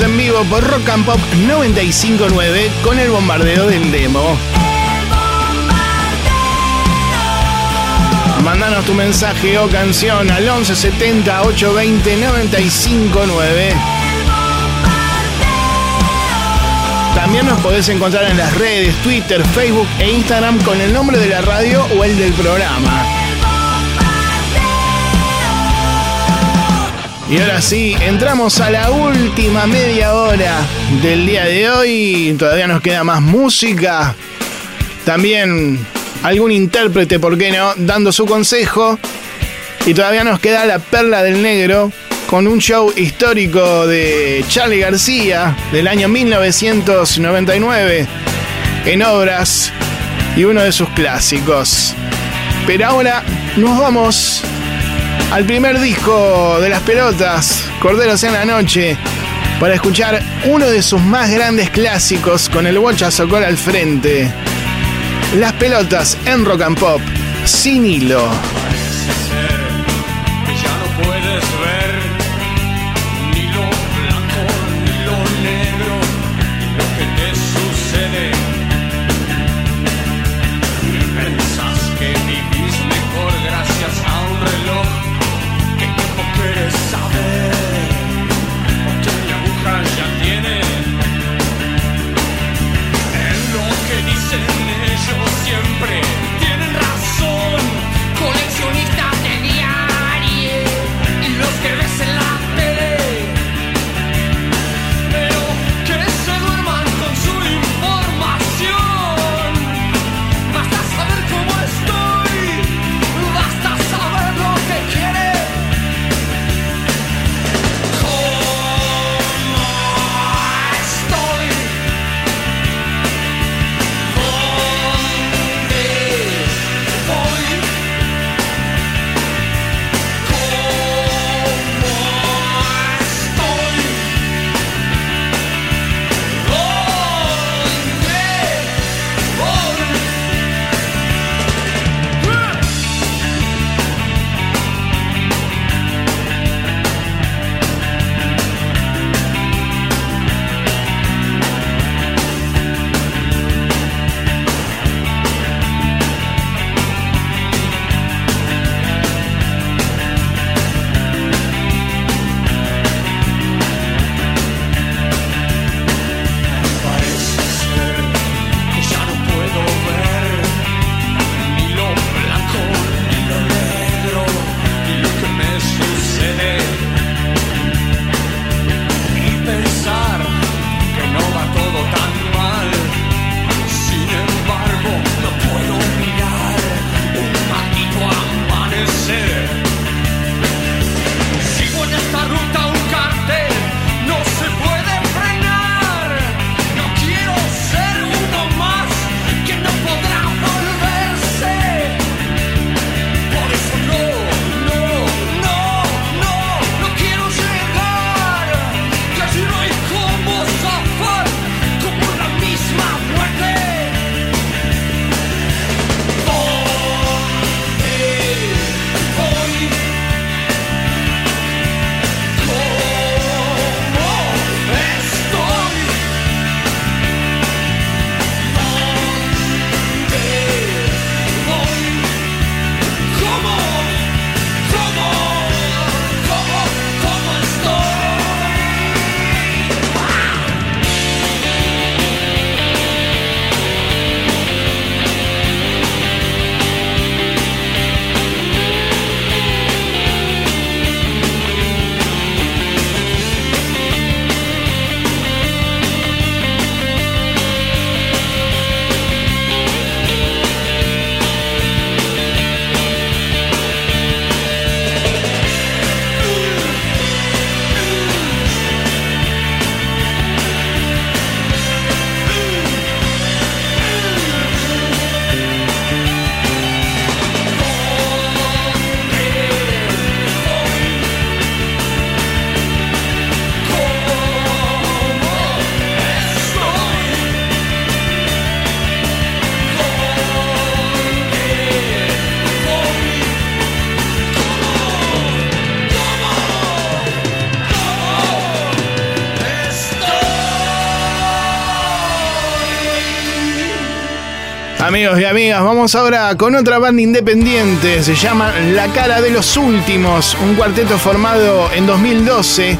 En vivo por Rock and Pop 959 con el bombardeo del demo. Mandanos tu mensaje o canción al 1170 820 959. También nos podés encontrar en las redes, Twitter, Facebook e Instagram con el nombre de la radio o el del programa. Y ahora sí, entramos a la última media hora del día de hoy. Todavía nos queda más música. También algún intérprete, ¿por qué no? Dando su consejo. Y todavía nos queda la perla del negro con un show histórico de Charlie García del año 1999 en obras y uno de sus clásicos. Pero ahora nos vamos al primer disco de las pelotas, Corderos en la Noche, para escuchar uno de sus más grandes clásicos con el Bocha Socol al frente. Las pelotas en rock and pop, sin hilo. Amigos y amigas, vamos ahora con otra banda independiente. Se llama La Cara de los Últimos, un cuarteto formado en 2012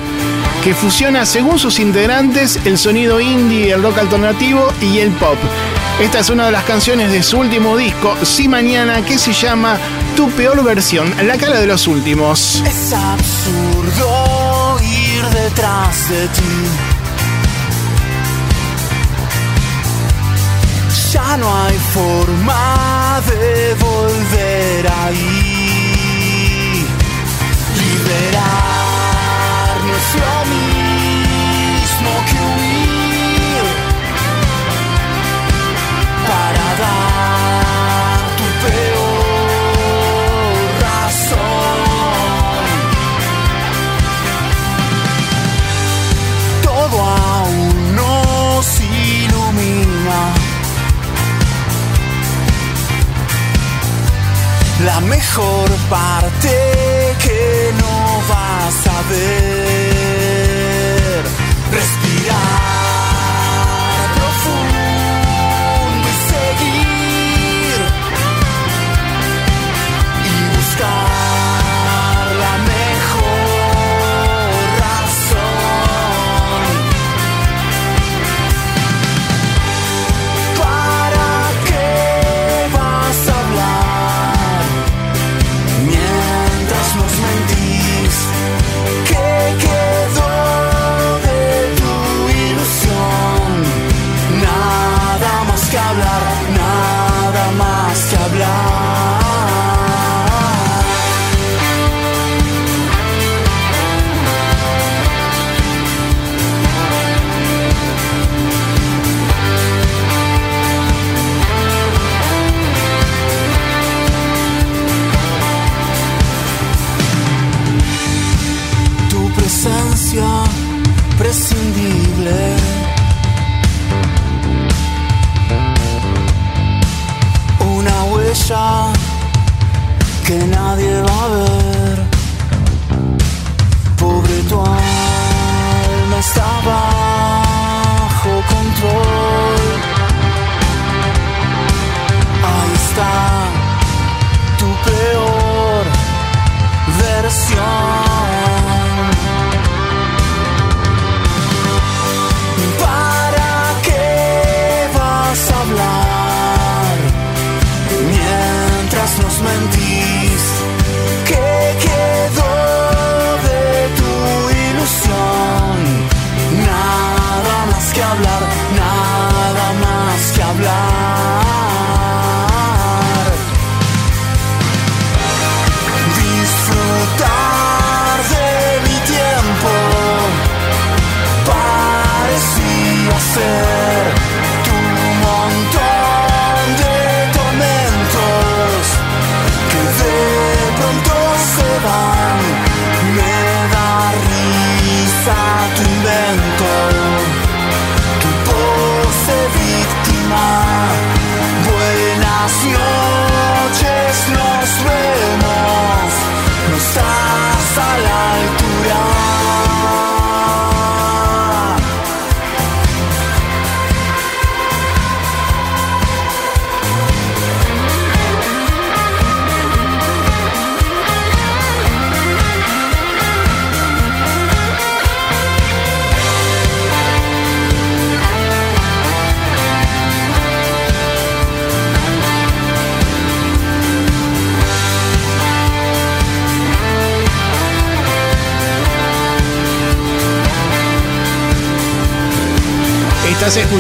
que fusiona, según sus integrantes, el sonido indie, el rock alternativo y el pop. Esta es una de las canciones de su último disco, Si Mañana, que se llama Tu Peor Versión, La Cara de los Últimos. Es absurdo ir detrás de ti. Ya no hay forma de volver ahí. Liberar La mejor parte que no vas a ver. Respirar Una huella que nadie va a ver.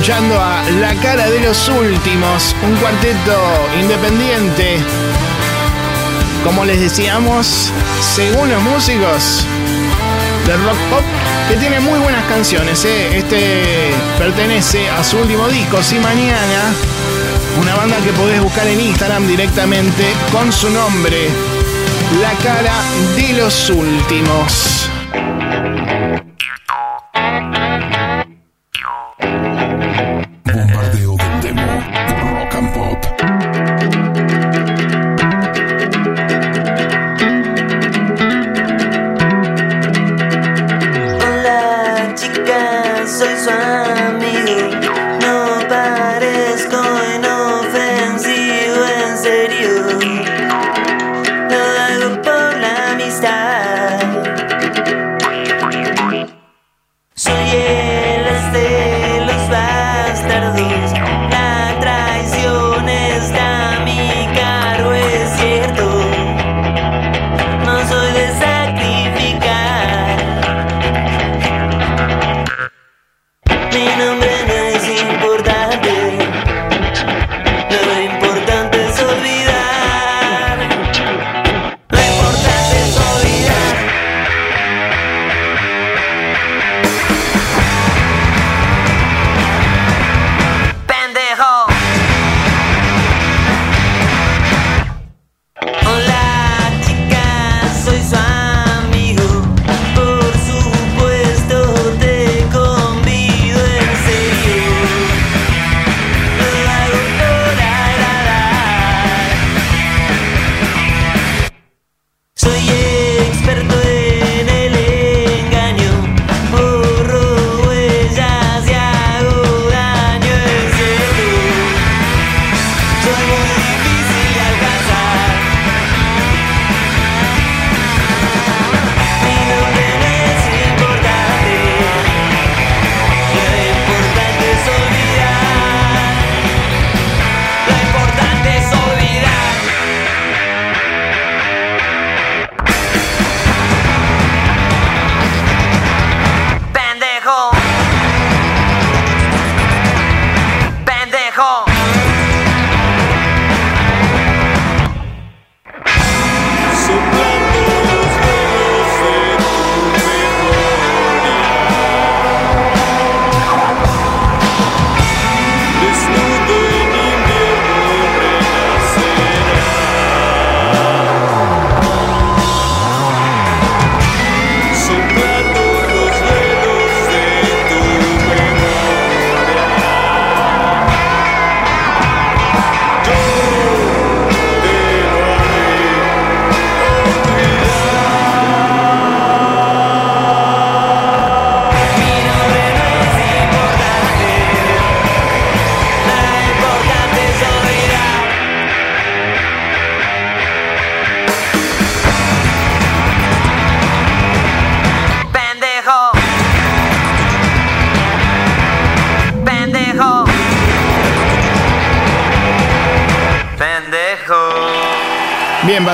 Escuchando a La Cara de los Últimos, un cuarteto independiente. Como les decíamos, según los músicos de rock pop, que tiene muy buenas canciones. ¿eh? Este pertenece a su último disco, Si Mañana, una banda que podés buscar en Instagram directamente con su nombre, La Cara de los Últimos.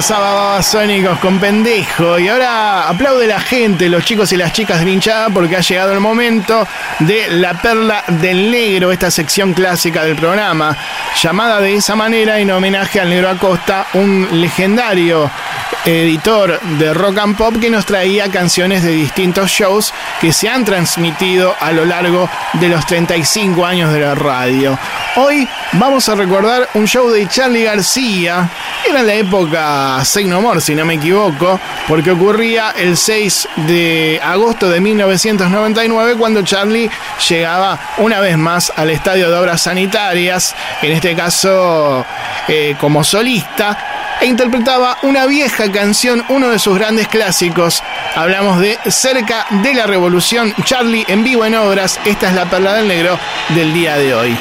Pasaba Babasónicos con pendejo. Y ahora aplaude la gente, los chicos y las chicas de hinchada, porque ha llegado el momento de la perla del negro, esta sección clásica del programa, llamada de esa manera en homenaje al negro Acosta, un legendario editor de rock and pop que nos traía canciones de distintos shows que se han transmitido a lo largo de los 35 años de la radio. Hoy vamos a recordar un show de Charlie García, era la época Say No More, si no me equivoco, porque ocurría el 6 de agosto de 1999 cuando Charlie llegaba una vez más al Estadio de Obras Sanitarias, en este caso eh, como solista, e interpretaba una vieja canción, uno de sus grandes clásicos. Hablamos de Cerca de la Revolución, Charlie en vivo en obras. Esta es la perla del negro del día de hoy.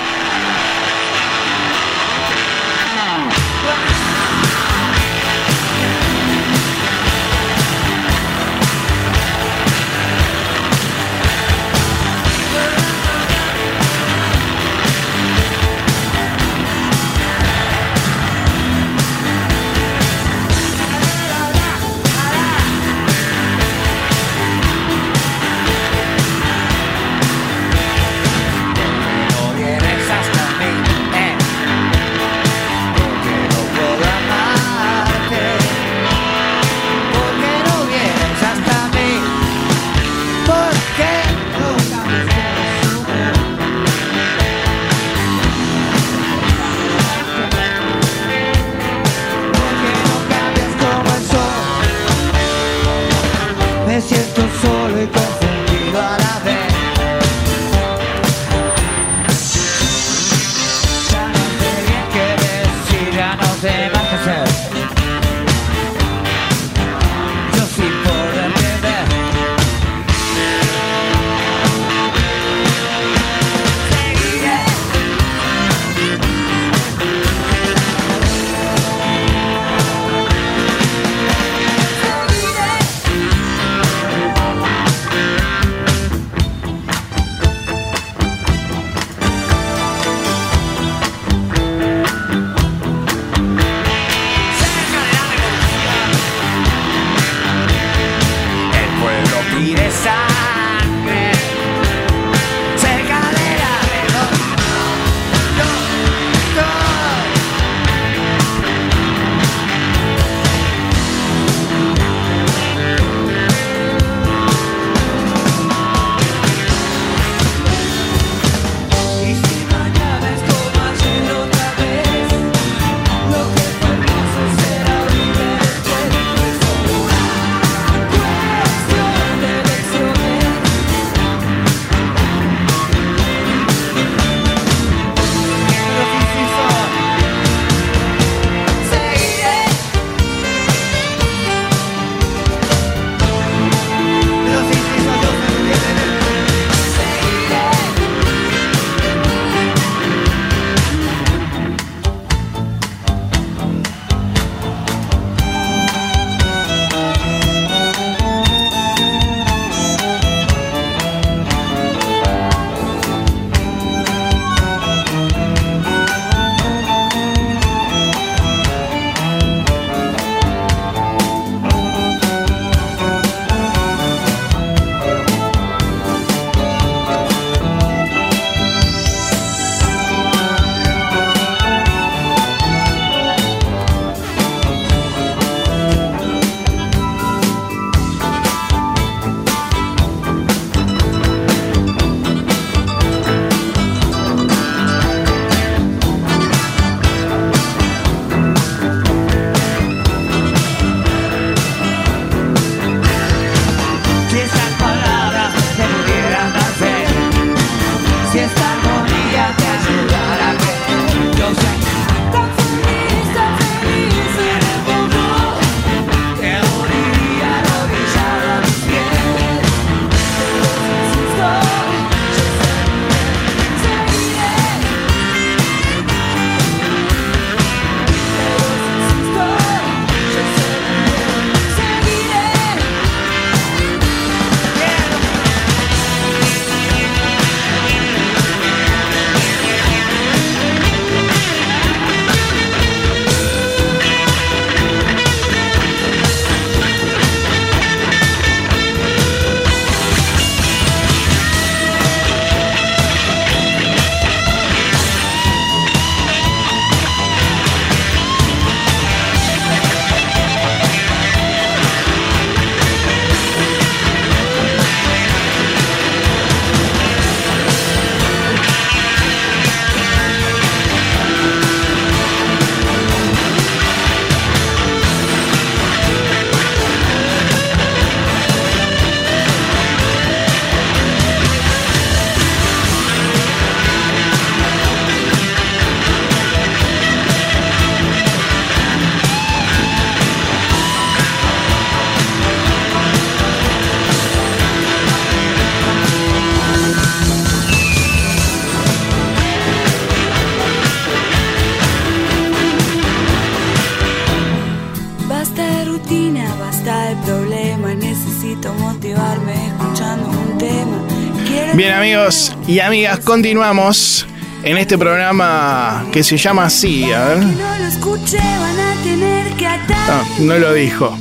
Y amigas, continuamos en este programa que se llama así, a ver. No lo escuché, van a tener que atar. No, lo dijo.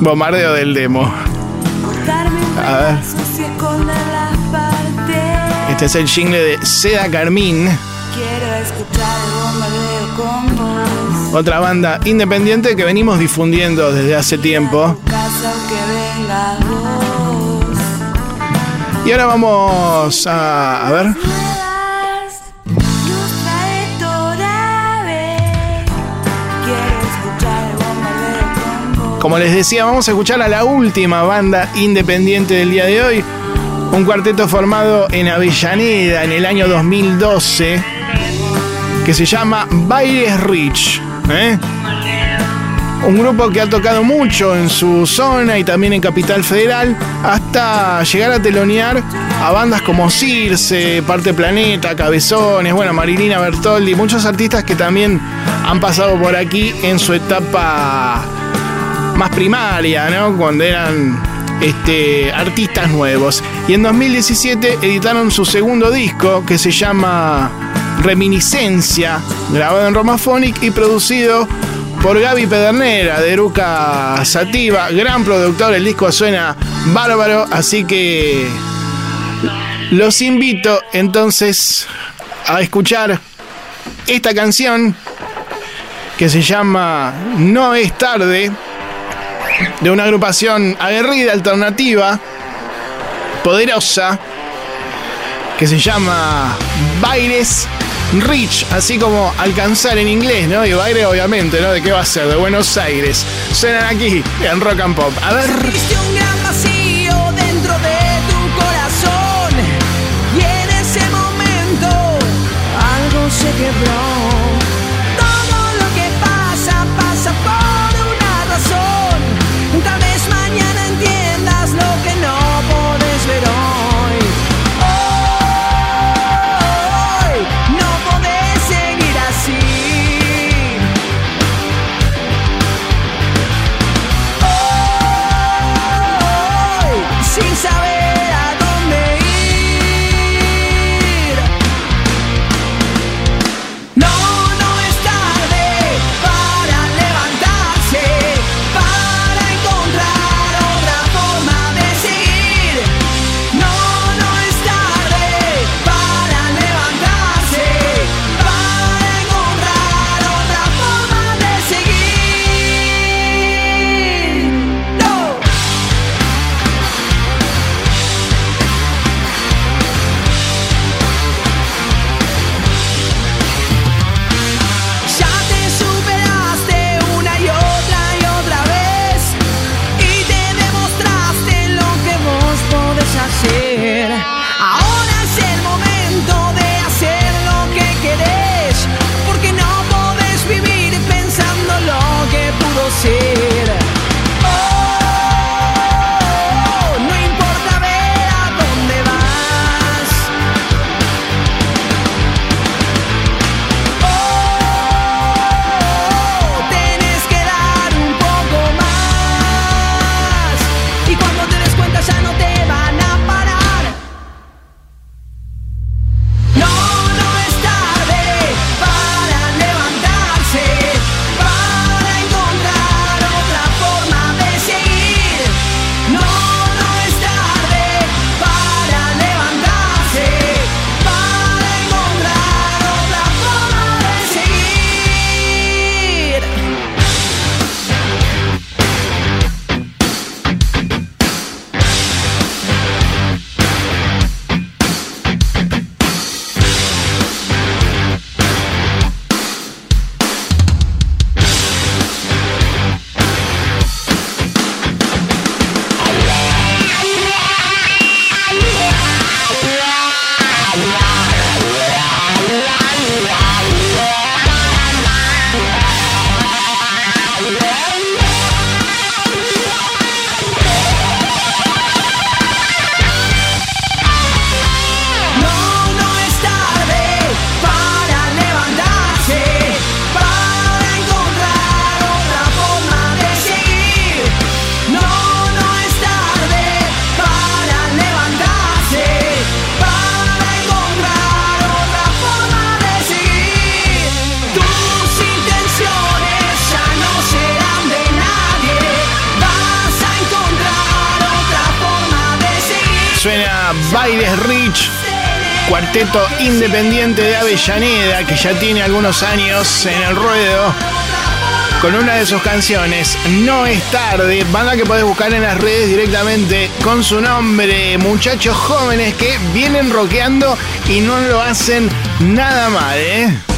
Bombardeo del demo. A ver. Este es el jingle de Seda Carmín, Quiero escuchar el bombardeo con vos. otra banda independiente que venimos difundiendo desde hace tiempo. Y ahora vamos a, ver. Como les decía, vamos a escuchar a la última banda independiente del día de hoy. Un cuarteto formado en Avellaneda en el año 2012 que se llama Bailes Rich. ¿eh? Un grupo que ha tocado mucho en su zona y también en Capital Federal hasta llegar a telonear a bandas como Circe, Parte Planeta, Cabezones, bueno, Marilina Bertoldi, muchos artistas que también han pasado por aquí en su etapa más primaria, ¿no? Cuando eran este, artistas nuevos. Y en 2017 editaron su segundo disco que se llama Reminiscencia, grabado en Romaphonic y producido por Gaby Pedernera de Eruca Sativa, gran productor, el disco suena bárbaro, así que los invito entonces a escuchar esta canción que se llama No es tarde, de una agrupación aguerrida, alternativa, poderosa, que se llama Bailes Rich, así como alcanzar en inglés, ¿no? Y baile obviamente, ¿no? ¿De qué va a ser? De Buenos Aires. Suenan aquí en Rock and Pop. A ver. Y en ese momento algo se quebró. Independiente de Avellaneda que ya tiene algunos años en el ruedo. Con una de sus canciones, No es tarde, banda que podés buscar en las redes directamente con su nombre. Muchachos jóvenes que vienen rockeando y no lo hacen nada mal, ¿eh?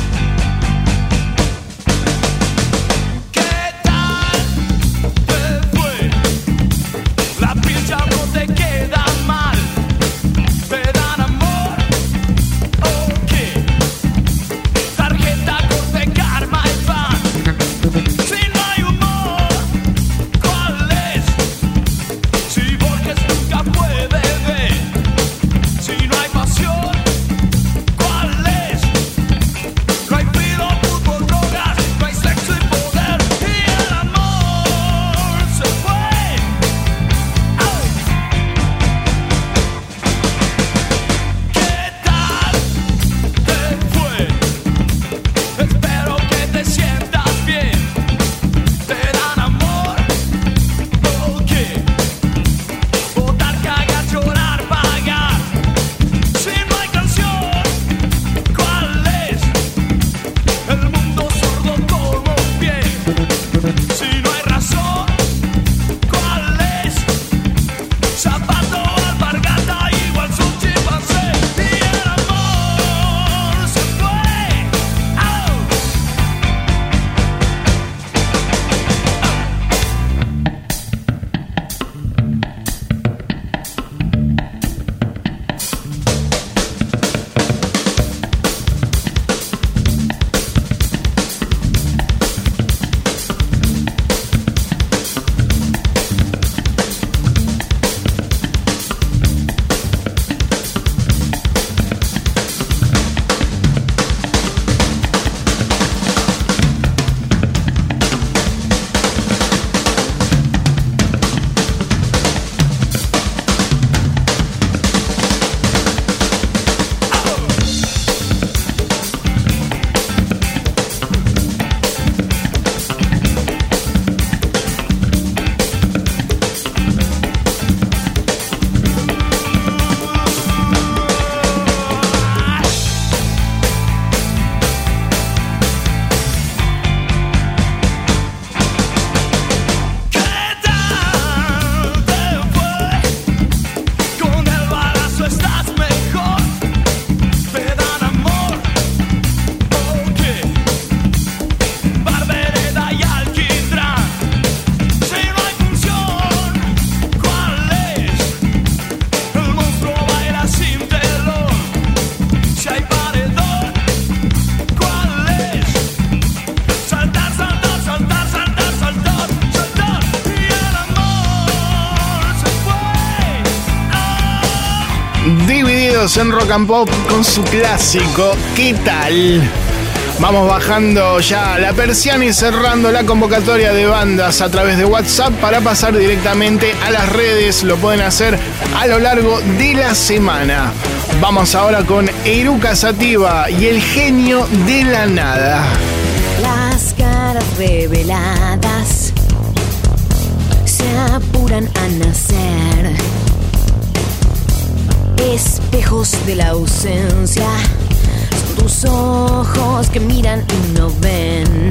En rock and pop con su clásico ¿Qué tal? Vamos bajando ya la persiana y cerrando la convocatoria de bandas a través de WhatsApp para pasar directamente a las redes. Lo pueden hacer a lo largo de la semana. Vamos ahora con Eruca Sativa y el genio de la nada. Las caras reveladas se apuran a nacer. De la ausencia son tus ojos que miran y no ven.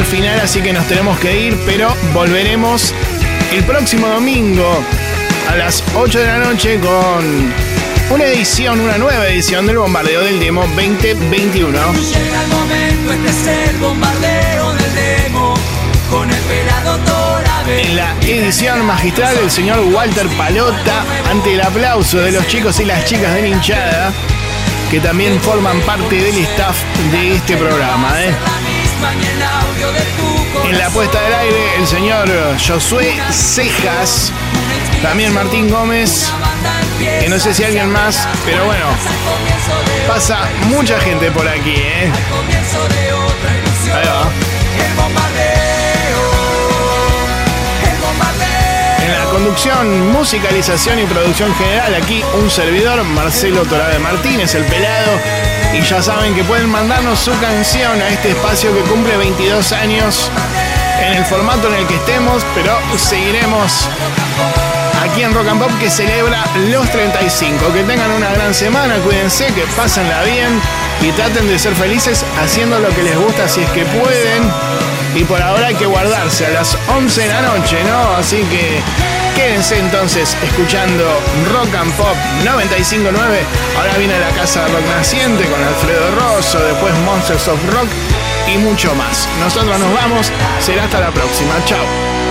Al final, así que nos tenemos que ir, pero volveremos el próximo domingo a las 8 de la noche con una edición, una nueva edición del Bombardeo del Demo 2021. Llega el momento, este es el bombardeo del demo con el pelado. En la edición magistral del señor Walter Palota, ante el aplauso de los chicos y las chicas de Ninchada, que también forman parte del staff de este programa. ¿eh? En la puesta del aire, el señor Josué Cejas, también Martín Gómez, que no sé si alguien más, pero bueno, pasa mucha gente por aquí, ¿eh? Ahí va. En la conducción, musicalización y producción general, aquí un servidor, Marcelo Torabe Martínez, el pelado. Y ya saben que pueden mandarnos su canción a este espacio que cumple 22 años en el formato en el que estemos, pero seguiremos aquí en Rock and Pop que celebra los 35. Que tengan una gran semana, cuídense, que pásenla bien y traten de ser felices haciendo lo que les gusta si es que pueden. Y por ahora hay que guardarse a las 11 de la noche, ¿no? Así que quédense entonces escuchando Rock and Pop 959. Ahora viene la Casa Rock Naciente con Alfredo Rosso, después Monsters of Rock y mucho más. Nosotros nos vamos, será hasta la próxima. Chao.